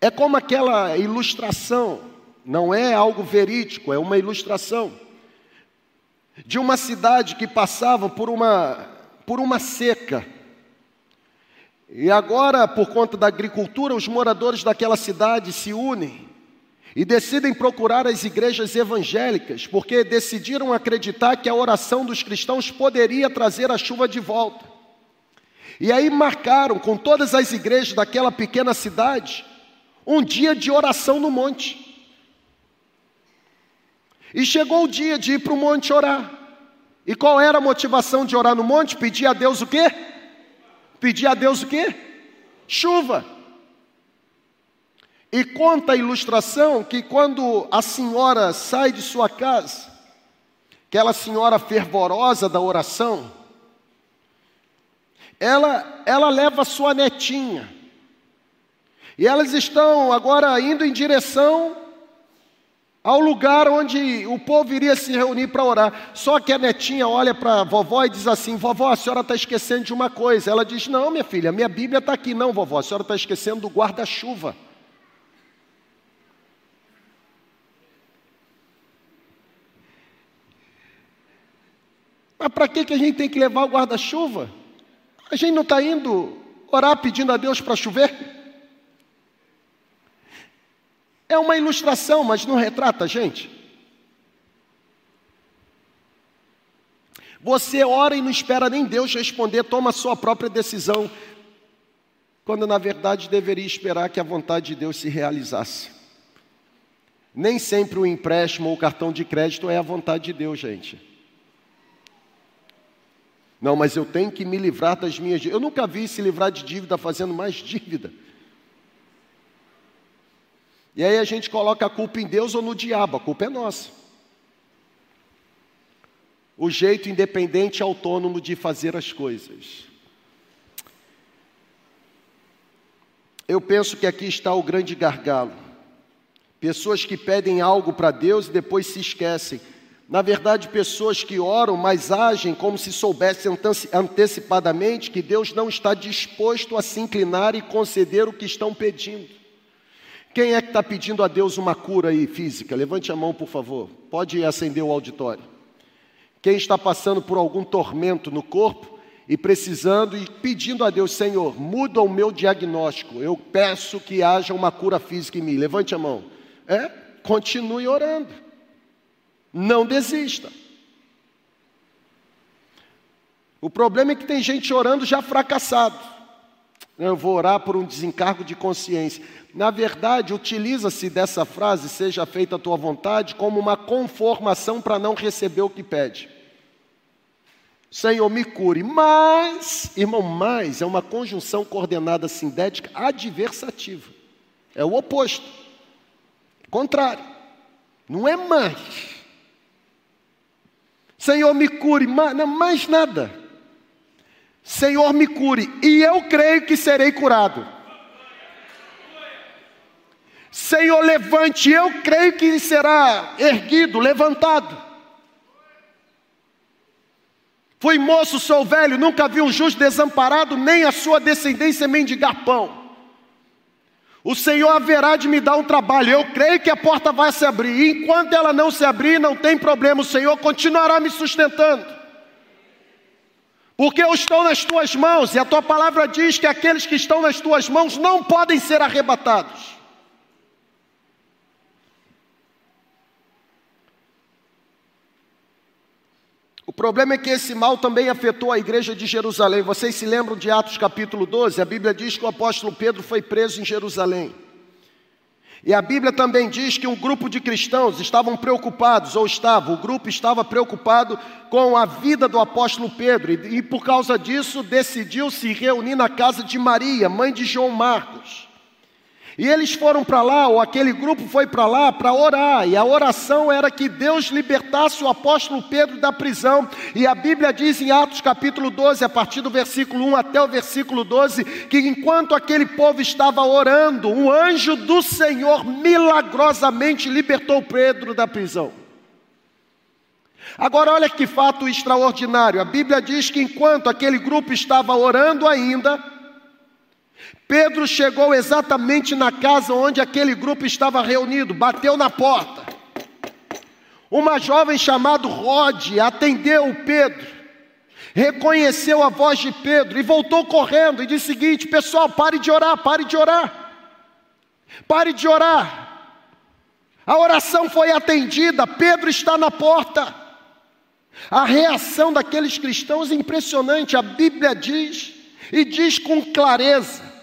É como aquela ilustração não é algo verídico, é uma ilustração de uma cidade que passava por uma, por uma seca. E agora, por conta da agricultura, os moradores daquela cidade se unem e decidem procurar as igrejas evangélicas, porque decidiram acreditar que a oração dos cristãos poderia trazer a chuva de volta. E aí marcaram com todas as igrejas daquela pequena cidade um dia de oração no monte. E chegou o dia de ir para o monte orar. E qual era a motivação de orar no monte? Pedir a Deus o quê? Pedir a Deus o quê? Chuva. E conta a ilustração que quando a senhora sai de sua casa, aquela senhora fervorosa da oração, ela, ela leva sua netinha. E elas estão agora indo em direção ao lugar onde o povo iria se reunir para orar. Só que a netinha olha para a vovó e diz assim: Vovó, a senhora está esquecendo de uma coisa. Ela diz: Não, minha filha, minha Bíblia está aqui. Não, vovó, a senhora está esquecendo do guarda-chuva. Para que, que a gente tem que levar o guarda-chuva? A gente não está indo orar pedindo a Deus para chover? É uma ilustração, mas não retrata a gente. Você ora e não espera nem Deus responder, toma sua própria decisão, quando na verdade deveria esperar que a vontade de Deus se realizasse. Nem sempre o empréstimo ou o cartão de crédito é a vontade de Deus, gente. Não, mas eu tenho que me livrar das minhas dívidas. Eu nunca vi se livrar de dívida fazendo mais dívida. E aí a gente coloca a culpa em Deus ou no diabo, a culpa é nossa. O jeito independente e autônomo de fazer as coisas. Eu penso que aqui está o grande gargalo. Pessoas que pedem algo para Deus e depois se esquecem. Na verdade, pessoas que oram, mas agem como se soubessem antecipadamente que Deus não está disposto a se inclinar e conceder o que estão pedindo. Quem é que está pedindo a Deus uma cura aí física? Levante a mão, por favor. Pode acender o auditório. Quem está passando por algum tormento no corpo e precisando e pedindo a Deus, Senhor, muda o meu diagnóstico. Eu peço que haja uma cura física em mim. Levante a mão. É? Continue orando. Não desista. O problema é que tem gente orando já fracassado. Eu vou orar por um desencargo de consciência. Na verdade, utiliza-se dessa frase, seja feita a tua vontade, como uma conformação para não receber o que pede. Senhor, me cure. Mas, irmão, mais é uma conjunção coordenada sindética adversativa. É o oposto. Contrário. Não é mais. Senhor, me cure. Mais, nada. Senhor, me cure. E eu creio que serei curado. Senhor, levante. Eu creio que será erguido, levantado. Fui moço, sou velho, nunca vi um justo desamparado, nem a sua descendência mendigar pão. O Senhor haverá de me dar um trabalho, eu creio que a porta vai se abrir. E enquanto ela não se abrir, não tem problema, o Senhor continuará me sustentando. Porque eu estou nas tuas mãos, e a tua palavra diz que aqueles que estão nas tuas mãos não podem ser arrebatados. O problema é que esse mal também afetou a igreja de Jerusalém. Vocês se lembram de Atos capítulo 12? A Bíblia diz que o apóstolo Pedro foi preso em Jerusalém. E a Bíblia também diz que um grupo de cristãos estavam preocupados, ou estava, o grupo estava preocupado com a vida do apóstolo Pedro, e, e por causa disso decidiu se reunir na casa de Maria, mãe de João Marcos. E eles foram para lá, ou aquele grupo foi para lá para orar, e a oração era que Deus libertasse o apóstolo Pedro da prisão. E a Bíblia diz em Atos capítulo 12, a partir do versículo 1 até o versículo 12, que enquanto aquele povo estava orando, um anjo do Senhor milagrosamente libertou Pedro da prisão. Agora, olha que fato extraordinário: a Bíblia diz que enquanto aquele grupo estava orando ainda, Pedro chegou exatamente na casa onde aquele grupo estava reunido, bateu na porta. Uma jovem chamada Rod atendeu Pedro, reconheceu a voz de Pedro e voltou correndo e disse o seguinte: Pessoal, pare de orar, pare de orar, pare de orar. A oração foi atendida, Pedro está na porta. A reação daqueles cristãos é impressionante, a Bíblia diz, e diz com clareza: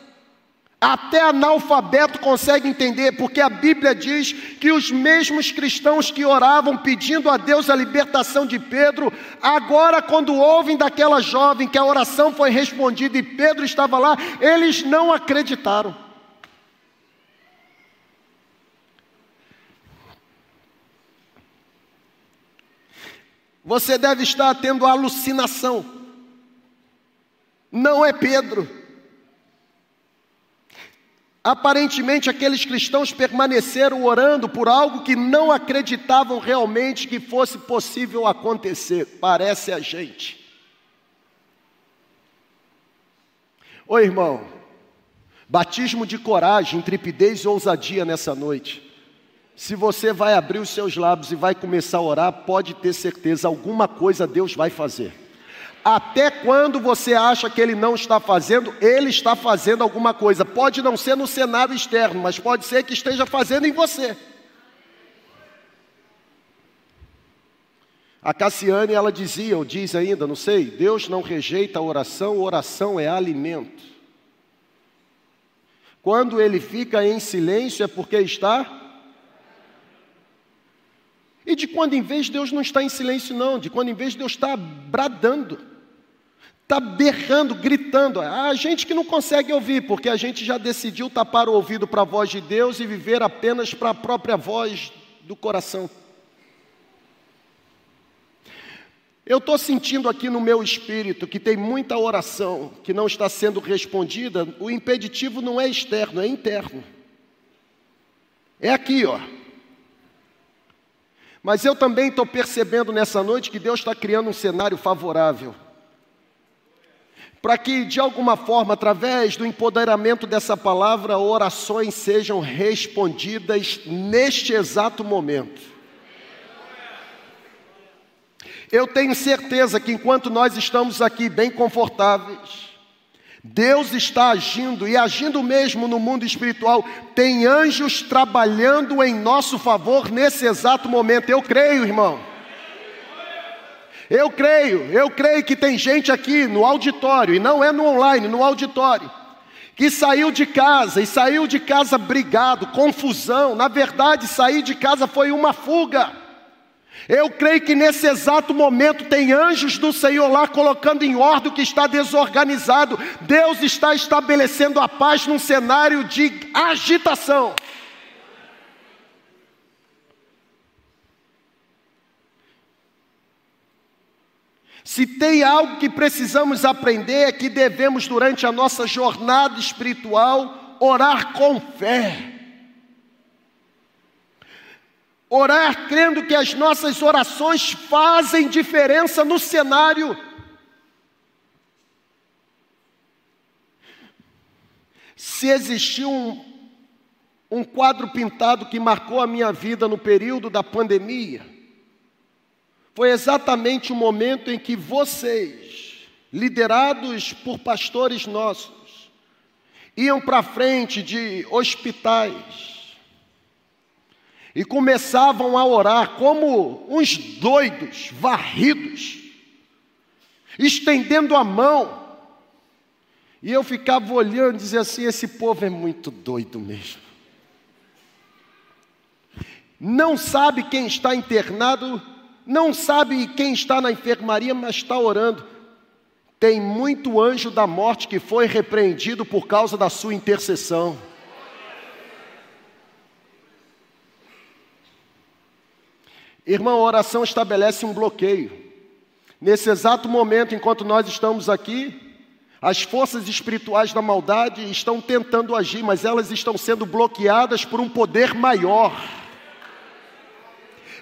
até analfabeto consegue entender, porque a Bíblia diz que os mesmos cristãos que oravam pedindo a Deus a libertação de Pedro, agora, quando ouvem daquela jovem que a oração foi respondida e Pedro estava lá, eles não acreditaram. Você deve estar tendo alucinação. Não é Pedro. Aparentemente, aqueles cristãos permaneceram orando por algo que não acreditavam realmente que fosse possível acontecer. Parece a gente. Oi, irmão. Batismo de coragem, intrepidez e ousadia nessa noite. Se você vai abrir os seus lábios e vai começar a orar, pode ter certeza, alguma coisa Deus vai fazer. Até quando você acha que ele não está fazendo, ele está fazendo alguma coisa. Pode não ser no cenário externo, mas pode ser que esteja fazendo em você. A Cassiane, ela dizia, ou diz ainda, não sei, Deus não rejeita a oração, oração é alimento. Quando ele fica em silêncio é porque está. E de quando em vez Deus não está em silêncio, não, de quando em vez Deus está bradando está berrando, gritando. Há gente que não consegue ouvir, porque a gente já decidiu tapar o ouvido para a voz de Deus e viver apenas para a própria voz do coração. Eu estou sentindo aqui no meu espírito que tem muita oração que não está sendo respondida. O impeditivo não é externo, é interno. É aqui, ó. Mas eu também estou percebendo nessa noite que Deus está criando um cenário favorável para que, de alguma forma, através do empoderamento dessa palavra, orações sejam respondidas neste exato momento. Eu tenho certeza que enquanto nós estamos aqui bem confortáveis, Deus está agindo e agindo mesmo no mundo espiritual. Tem anjos trabalhando em nosso favor nesse exato momento. Eu creio, irmão. Eu creio, eu creio que tem gente aqui no auditório, e não é no online, no auditório, que saiu de casa e saiu de casa brigado, confusão. Na verdade, sair de casa foi uma fuga. Eu creio que nesse exato momento tem anjos do Senhor lá colocando em ordem o que está desorganizado. Deus está estabelecendo a paz num cenário de agitação. Se tem algo que precisamos aprender é que devemos, durante a nossa jornada espiritual, orar com fé. Orar crendo que as nossas orações fazem diferença no cenário. Se existiu um, um quadro pintado que marcou a minha vida no período da pandemia, foi exatamente o momento em que vocês, liderados por pastores nossos, iam para frente de hospitais, e começavam a orar como uns doidos, varridos, estendendo a mão. E eu ficava olhando e dizia assim: esse povo é muito doido mesmo. Não sabe quem está internado, não sabe quem está na enfermaria, mas está orando. Tem muito anjo da morte que foi repreendido por causa da sua intercessão. Irmão, a oração estabelece um bloqueio. Nesse exato momento, enquanto nós estamos aqui, as forças espirituais da maldade estão tentando agir, mas elas estão sendo bloqueadas por um poder maior.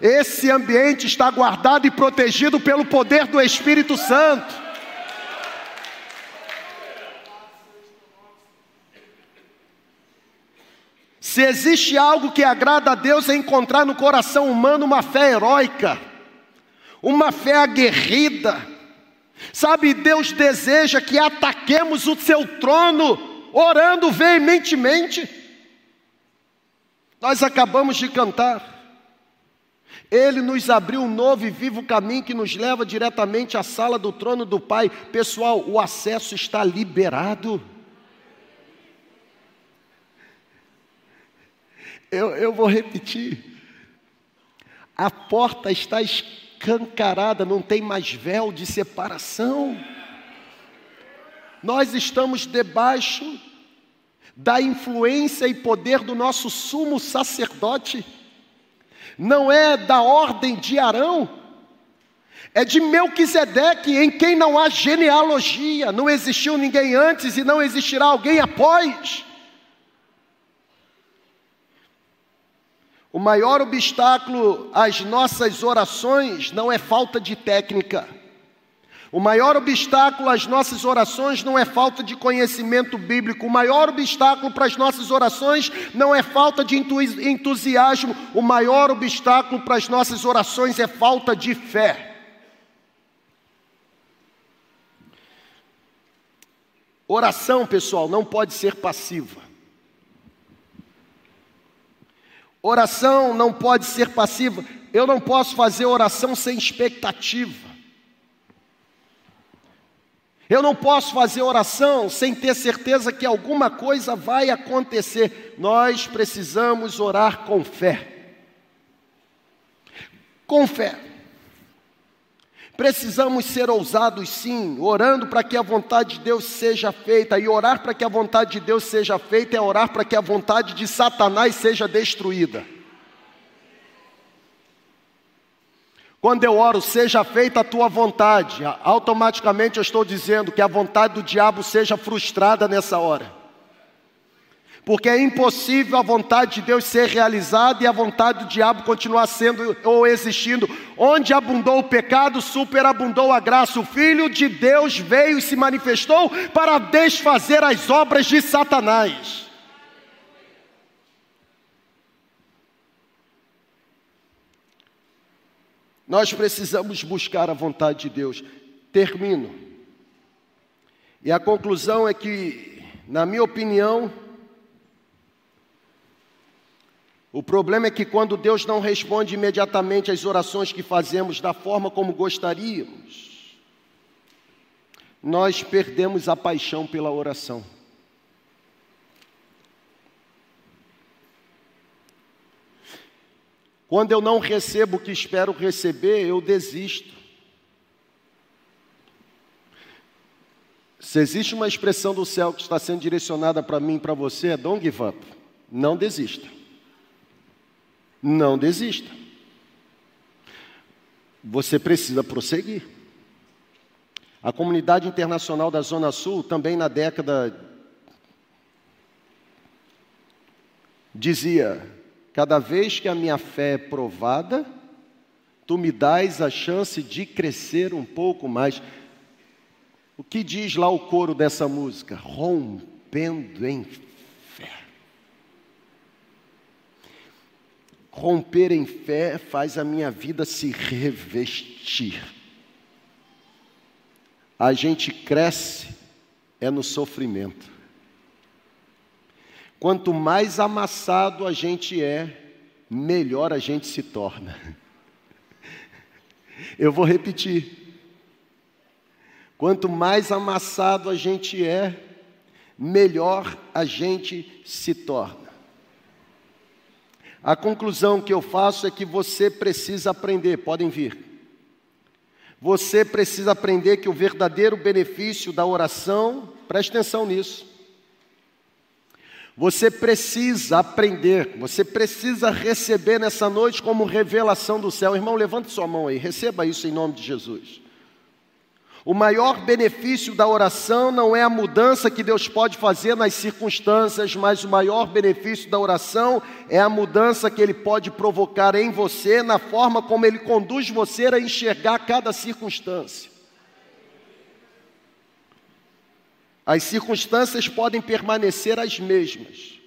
Esse ambiente está guardado e protegido pelo poder do Espírito Santo. Se existe algo que agrada a Deus é encontrar no coração humano uma fé heróica, uma fé aguerrida. Sabe, Deus deseja que ataquemos o seu trono orando veementemente. Nós acabamos de cantar. Ele nos abriu um novo e vivo caminho que nos leva diretamente à sala do trono do Pai. Pessoal, o acesso está liberado. Eu, eu vou repetir. A porta está escancarada, não tem mais véu de separação. Nós estamos debaixo da influência e poder do nosso sumo sacerdote. Não é da ordem de Arão, é de Melquisedeque, em quem não há genealogia, não existiu ninguém antes e não existirá alguém após. O maior obstáculo às nossas orações não é falta de técnica. O maior obstáculo às nossas orações não é falta de conhecimento bíblico. O maior obstáculo para as nossas orações não é falta de entusiasmo. O maior obstáculo para as nossas orações é falta de fé. Oração, pessoal, não pode ser passiva. Oração não pode ser passiva. Eu não posso fazer oração sem expectativa. Eu não posso fazer oração sem ter certeza que alguma coisa vai acontecer. Nós precisamos orar com fé. Com fé. Precisamos ser ousados, sim, orando para que a vontade de Deus seja feita. E orar para que a vontade de Deus seja feita é orar para que a vontade de Satanás seja destruída. Quando eu oro, seja feita a tua vontade, automaticamente eu estou dizendo que a vontade do diabo seja frustrada nessa hora porque é impossível a vontade de Deus ser realizada e a vontade do diabo continuar sendo ou existindo. Onde abundou o pecado, superabundou a graça. O Filho de Deus veio e se manifestou para desfazer as obras de Satanás. Nós precisamos buscar a vontade de Deus. Termino. E a conclusão é que, na minha opinião, o problema é que quando Deus não responde imediatamente às orações que fazemos da forma como gostaríamos, nós perdemos a paixão pela oração. Quando eu não recebo o que espero receber, eu desisto. Se existe uma expressão do céu que está sendo direcionada para mim e para você, é don't give up. Não desista. Não desista. Você precisa prosseguir. A comunidade internacional da Zona Sul, também na década, dizia: cada vez que a minha fé é provada, tu me dás a chance de crescer um pouco mais. O que diz lá o coro dessa música? Rompendo em fé. Romper em fé faz a minha vida se revestir. A gente cresce é no sofrimento. Quanto mais amassado a gente é, melhor a gente se torna. [laughs] Eu vou repetir. Quanto mais amassado a gente é, melhor a gente se torna. A conclusão que eu faço é que você precisa aprender, podem vir. Você precisa aprender que o verdadeiro benefício da oração, preste atenção nisso. Você precisa aprender, você precisa receber nessa noite como revelação do céu. Irmão, levante sua mão aí, receba isso em nome de Jesus. O maior benefício da oração não é a mudança que Deus pode fazer nas circunstâncias, mas o maior benefício da oração é a mudança que Ele pode provocar em você, na forma como Ele conduz você a enxergar cada circunstância. As circunstâncias podem permanecer as mesmas,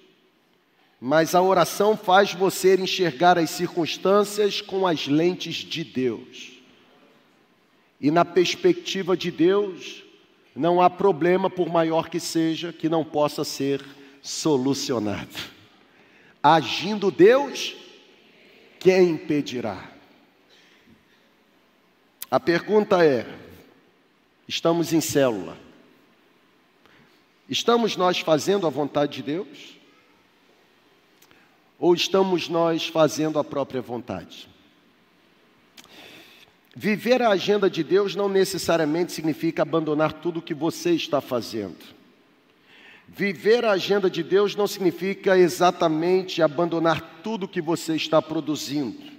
mas a oração faz você enxergar as circunstâncias com as lentes de Deus. E na perspectiva de Deus, não há problema, por maior que seja, que não possa ser solucionado. Agindo Deus, quem impedirá? A pergunta é: estamos em célula? Estamos nós fazendo a vontade de Deus? Ou estamos nós fazendo a própria vontade? Viver a agenda de Deus não necessariamente significa abandonar tudo o que você está fazendo. Viver a agenda de Deus não significa exatamente abandonar tudo o que você está produzindo.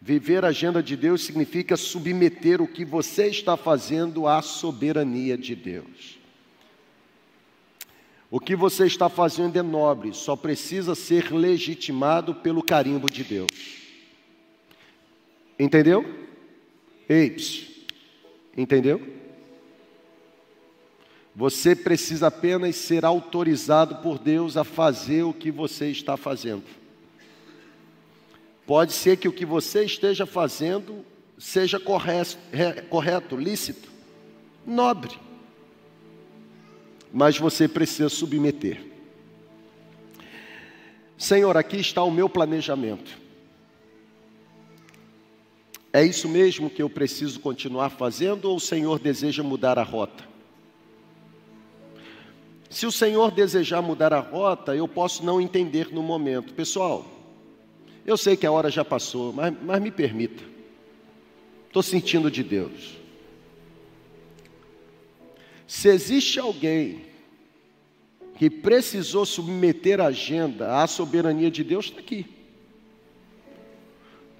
Viver a agenda de Deus significa submeter o que você está fazendo à soberania de Deus. O que você está fazendo é nobre, só precisa ser legitimado pelo carimbo de Deus. Entendeu? Ei, entendeu? Você precisa apenas ser autorizado por Deus a fazer o que você está fazendo. Pode ser que o que você esteja fazendo seja correto, correto lícito, nobre, mas você precisa submeter. Senhor, aqui está o meu planejamento. É isso mesmo que eu preciso continuar fazendo ou o Senhor deseja mudar a rota? Se o Senhor desejar mudar a rota, eu posso não entender no momento. Pessoal, eu sei que a hora já passou, mas, mas me permita. Estou sentindo de Deus. Se existe alguém que precisou submeter a agenda à soberania de Deus, está aqui.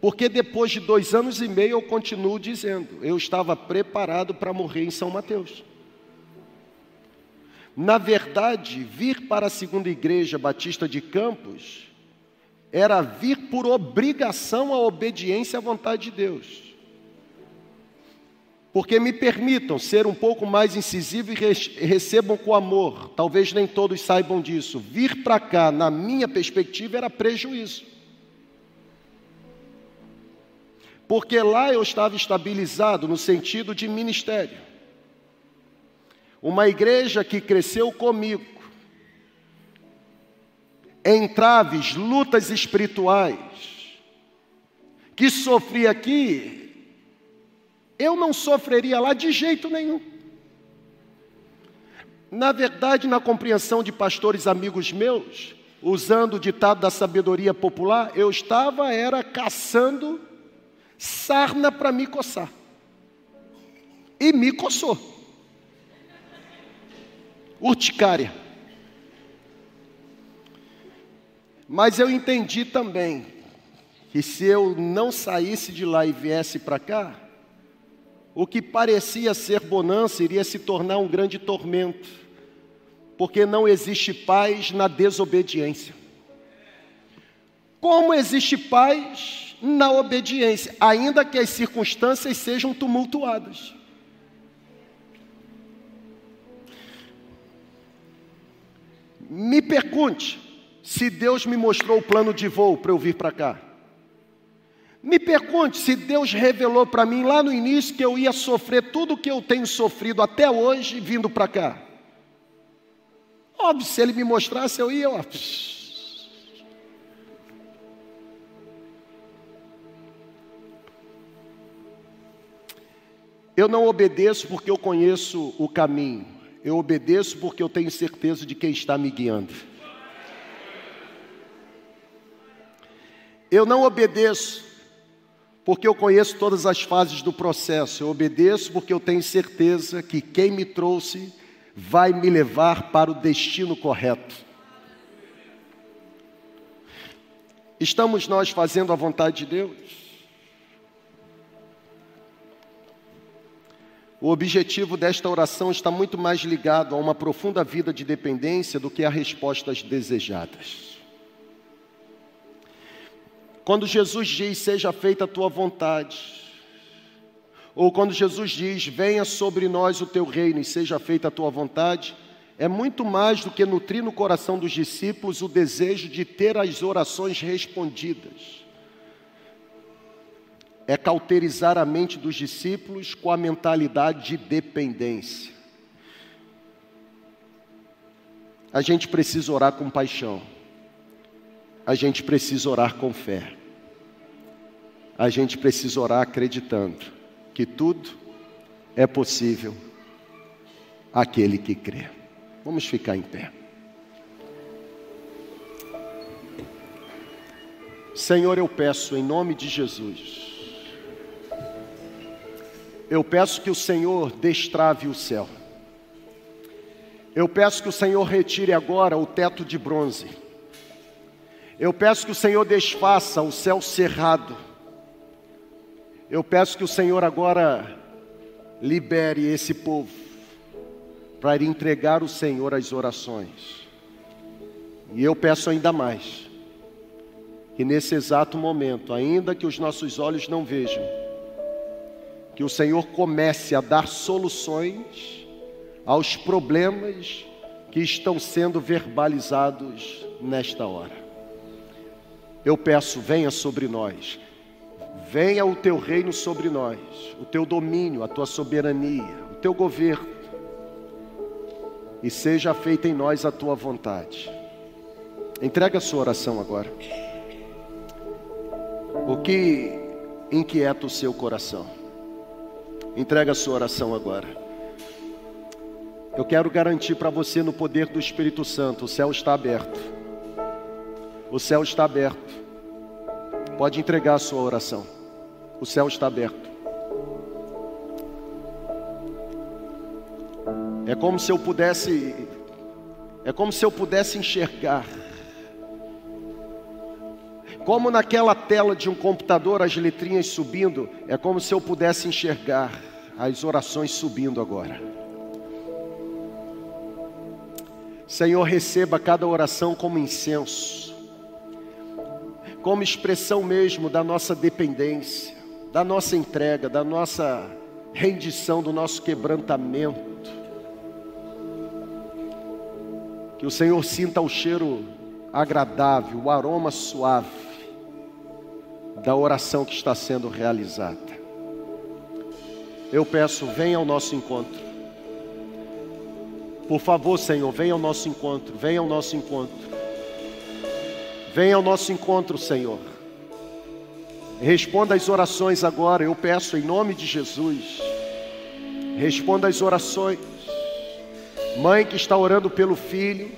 Porque depois de dois anos e meio eu continuo dizendo, eu estava preparado para morrer em São Mateus. Na verdade, vir para a segunda igreja batista de Campos era vir por obrigação à obediência à vontade de Deus. Porque me permitam ser um pouco mais incisivo e recebam com amor, talvez nem todos saibam disso. Vir para cá, na minha perspectiva, era prejuízo. porque lá eu estava estabilizado no sentido de ministério. Uma igreja que cresceu comigo, entraves, lutas espirituais, que sofri aqui, eu não sofreria lá de jeito nenhum. Na verdade, na compreensão de pastores amigos meus, usando o ditado da sabedoria popular, eu estava era caçando sarna para me coçar. E me coçou. Urticária. Mas eu entendi também que se eu não saísse de lá e viesse para cá, o que parecia ser bonança iria se tornar um grande tormento, porque não existe paz na desobediência. Como existe paz na obediência, ainda que as circunstâncias sejam tumultuadas. Me pergunte se Deus me mostrou o plano de voo para eu vir para cá. Me pergunte se Deus revelou para mim lá no início que eu ia sofrer tudo o que eu tenho sofrido até hoje vindo para cá. Óbvio, se Ele me mostrasse, eu ia. Ó. Eu não obedeço porque eu conheço o caminho. Eu obedeço porque eu tenho certeza de quem está me guiando. Eu não obedeço porque eu conheço todas as fases do processo. Eu obedeço porque eu tenho certeza que quem me trouxe vai me levar para o destino correto. Estamos nós fazendo a vontade de Deus? O objetivo desta oração está muito mais ligado a uma profunda vida de dependência do que a respostas desejadas. Quando Jesus diz: Seja feita a tua vontade, ou quando Jesus diz: Venha sobre nós o teu reino e seja feita a tua vontade, é muito mais do que nutrir no coração dos discípulos o desejo de ter as orações respondidas é cauterizar a mente dos discípulos com a mentalidade de dependência. A gente precisa orar com paixão. A gente precisa orar com fé. A gente precisa orar acreditando que tudo é possível aquele que crê. Vamos ficar em pé. Senhor, eu peço em nome de Jesus eu peço que o Senhor destrave o céu. Eu peço que o Senhor retire agora o teto de bronze. Eu peço que o Senhor desfaça o céu cerrado. Eu peço que o Senhor agora libere esse povo para entregar o Senhor as orações. E eu peço ainda mais, que nesse exato momento, ainda que os nossos olhos não vejam, que o Senhor comece a dar soluções aos problemas que estão sendo verbalizados nesta hora. Eu peço, venha sobre nós, venha o teu reino sobre nós, o teu domínio, a tua soberania, o teu governo, e seja feita em nós a tua vontade. Entrega a sua oração agora. O que inquieta o seu coração? Entrega a sua oração agora. Eu quero garantir para você no poder do Espírito Santo: o céu está aberto. O céu está aberto. Pode entregar a sua oração. O céu está aberto. É como se eu pudesse é como se eu pudesse enxergar. Como naquela tela de um computador as letrinhas subindo, é como se eu pudesse enxergar as orações subindo agora. Senhor, receba cada oração como incenso, como expressão mesmo da nossa dependência, da nossa entrega, da nossa rendição, do nosso quebrantamento. Que o Senhor sinta o cheiro agradável, o aroma suave da oração que está sendo realizada eu peço, venha ao nosso encontro. Por favor, Senhor, venha ao nosso encontro, venha ao nosso encontro. Venha ao nosso encontro, Senhor. Responda as orações agora, eu peço em nome de Jesus. Responda as orações. Mãe que está orando pelo filho,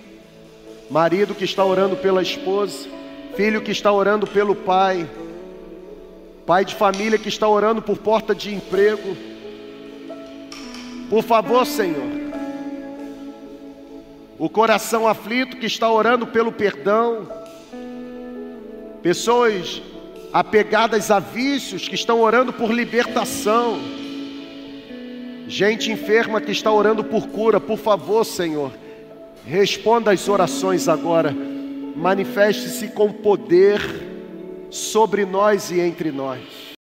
marido que está orando pela esposa, filho que está orando pelo pai, pai de família que está orando por porta de emprego. Por favor, Senhor, o coração aflito que está orando pelo perdão, pessoas apegadas a vícios que estão orando por libertação, gente enferma que está orando por cura, por favor, Senhor, responda as orações agora, manifeste-se com poder sobre nós e entre nós.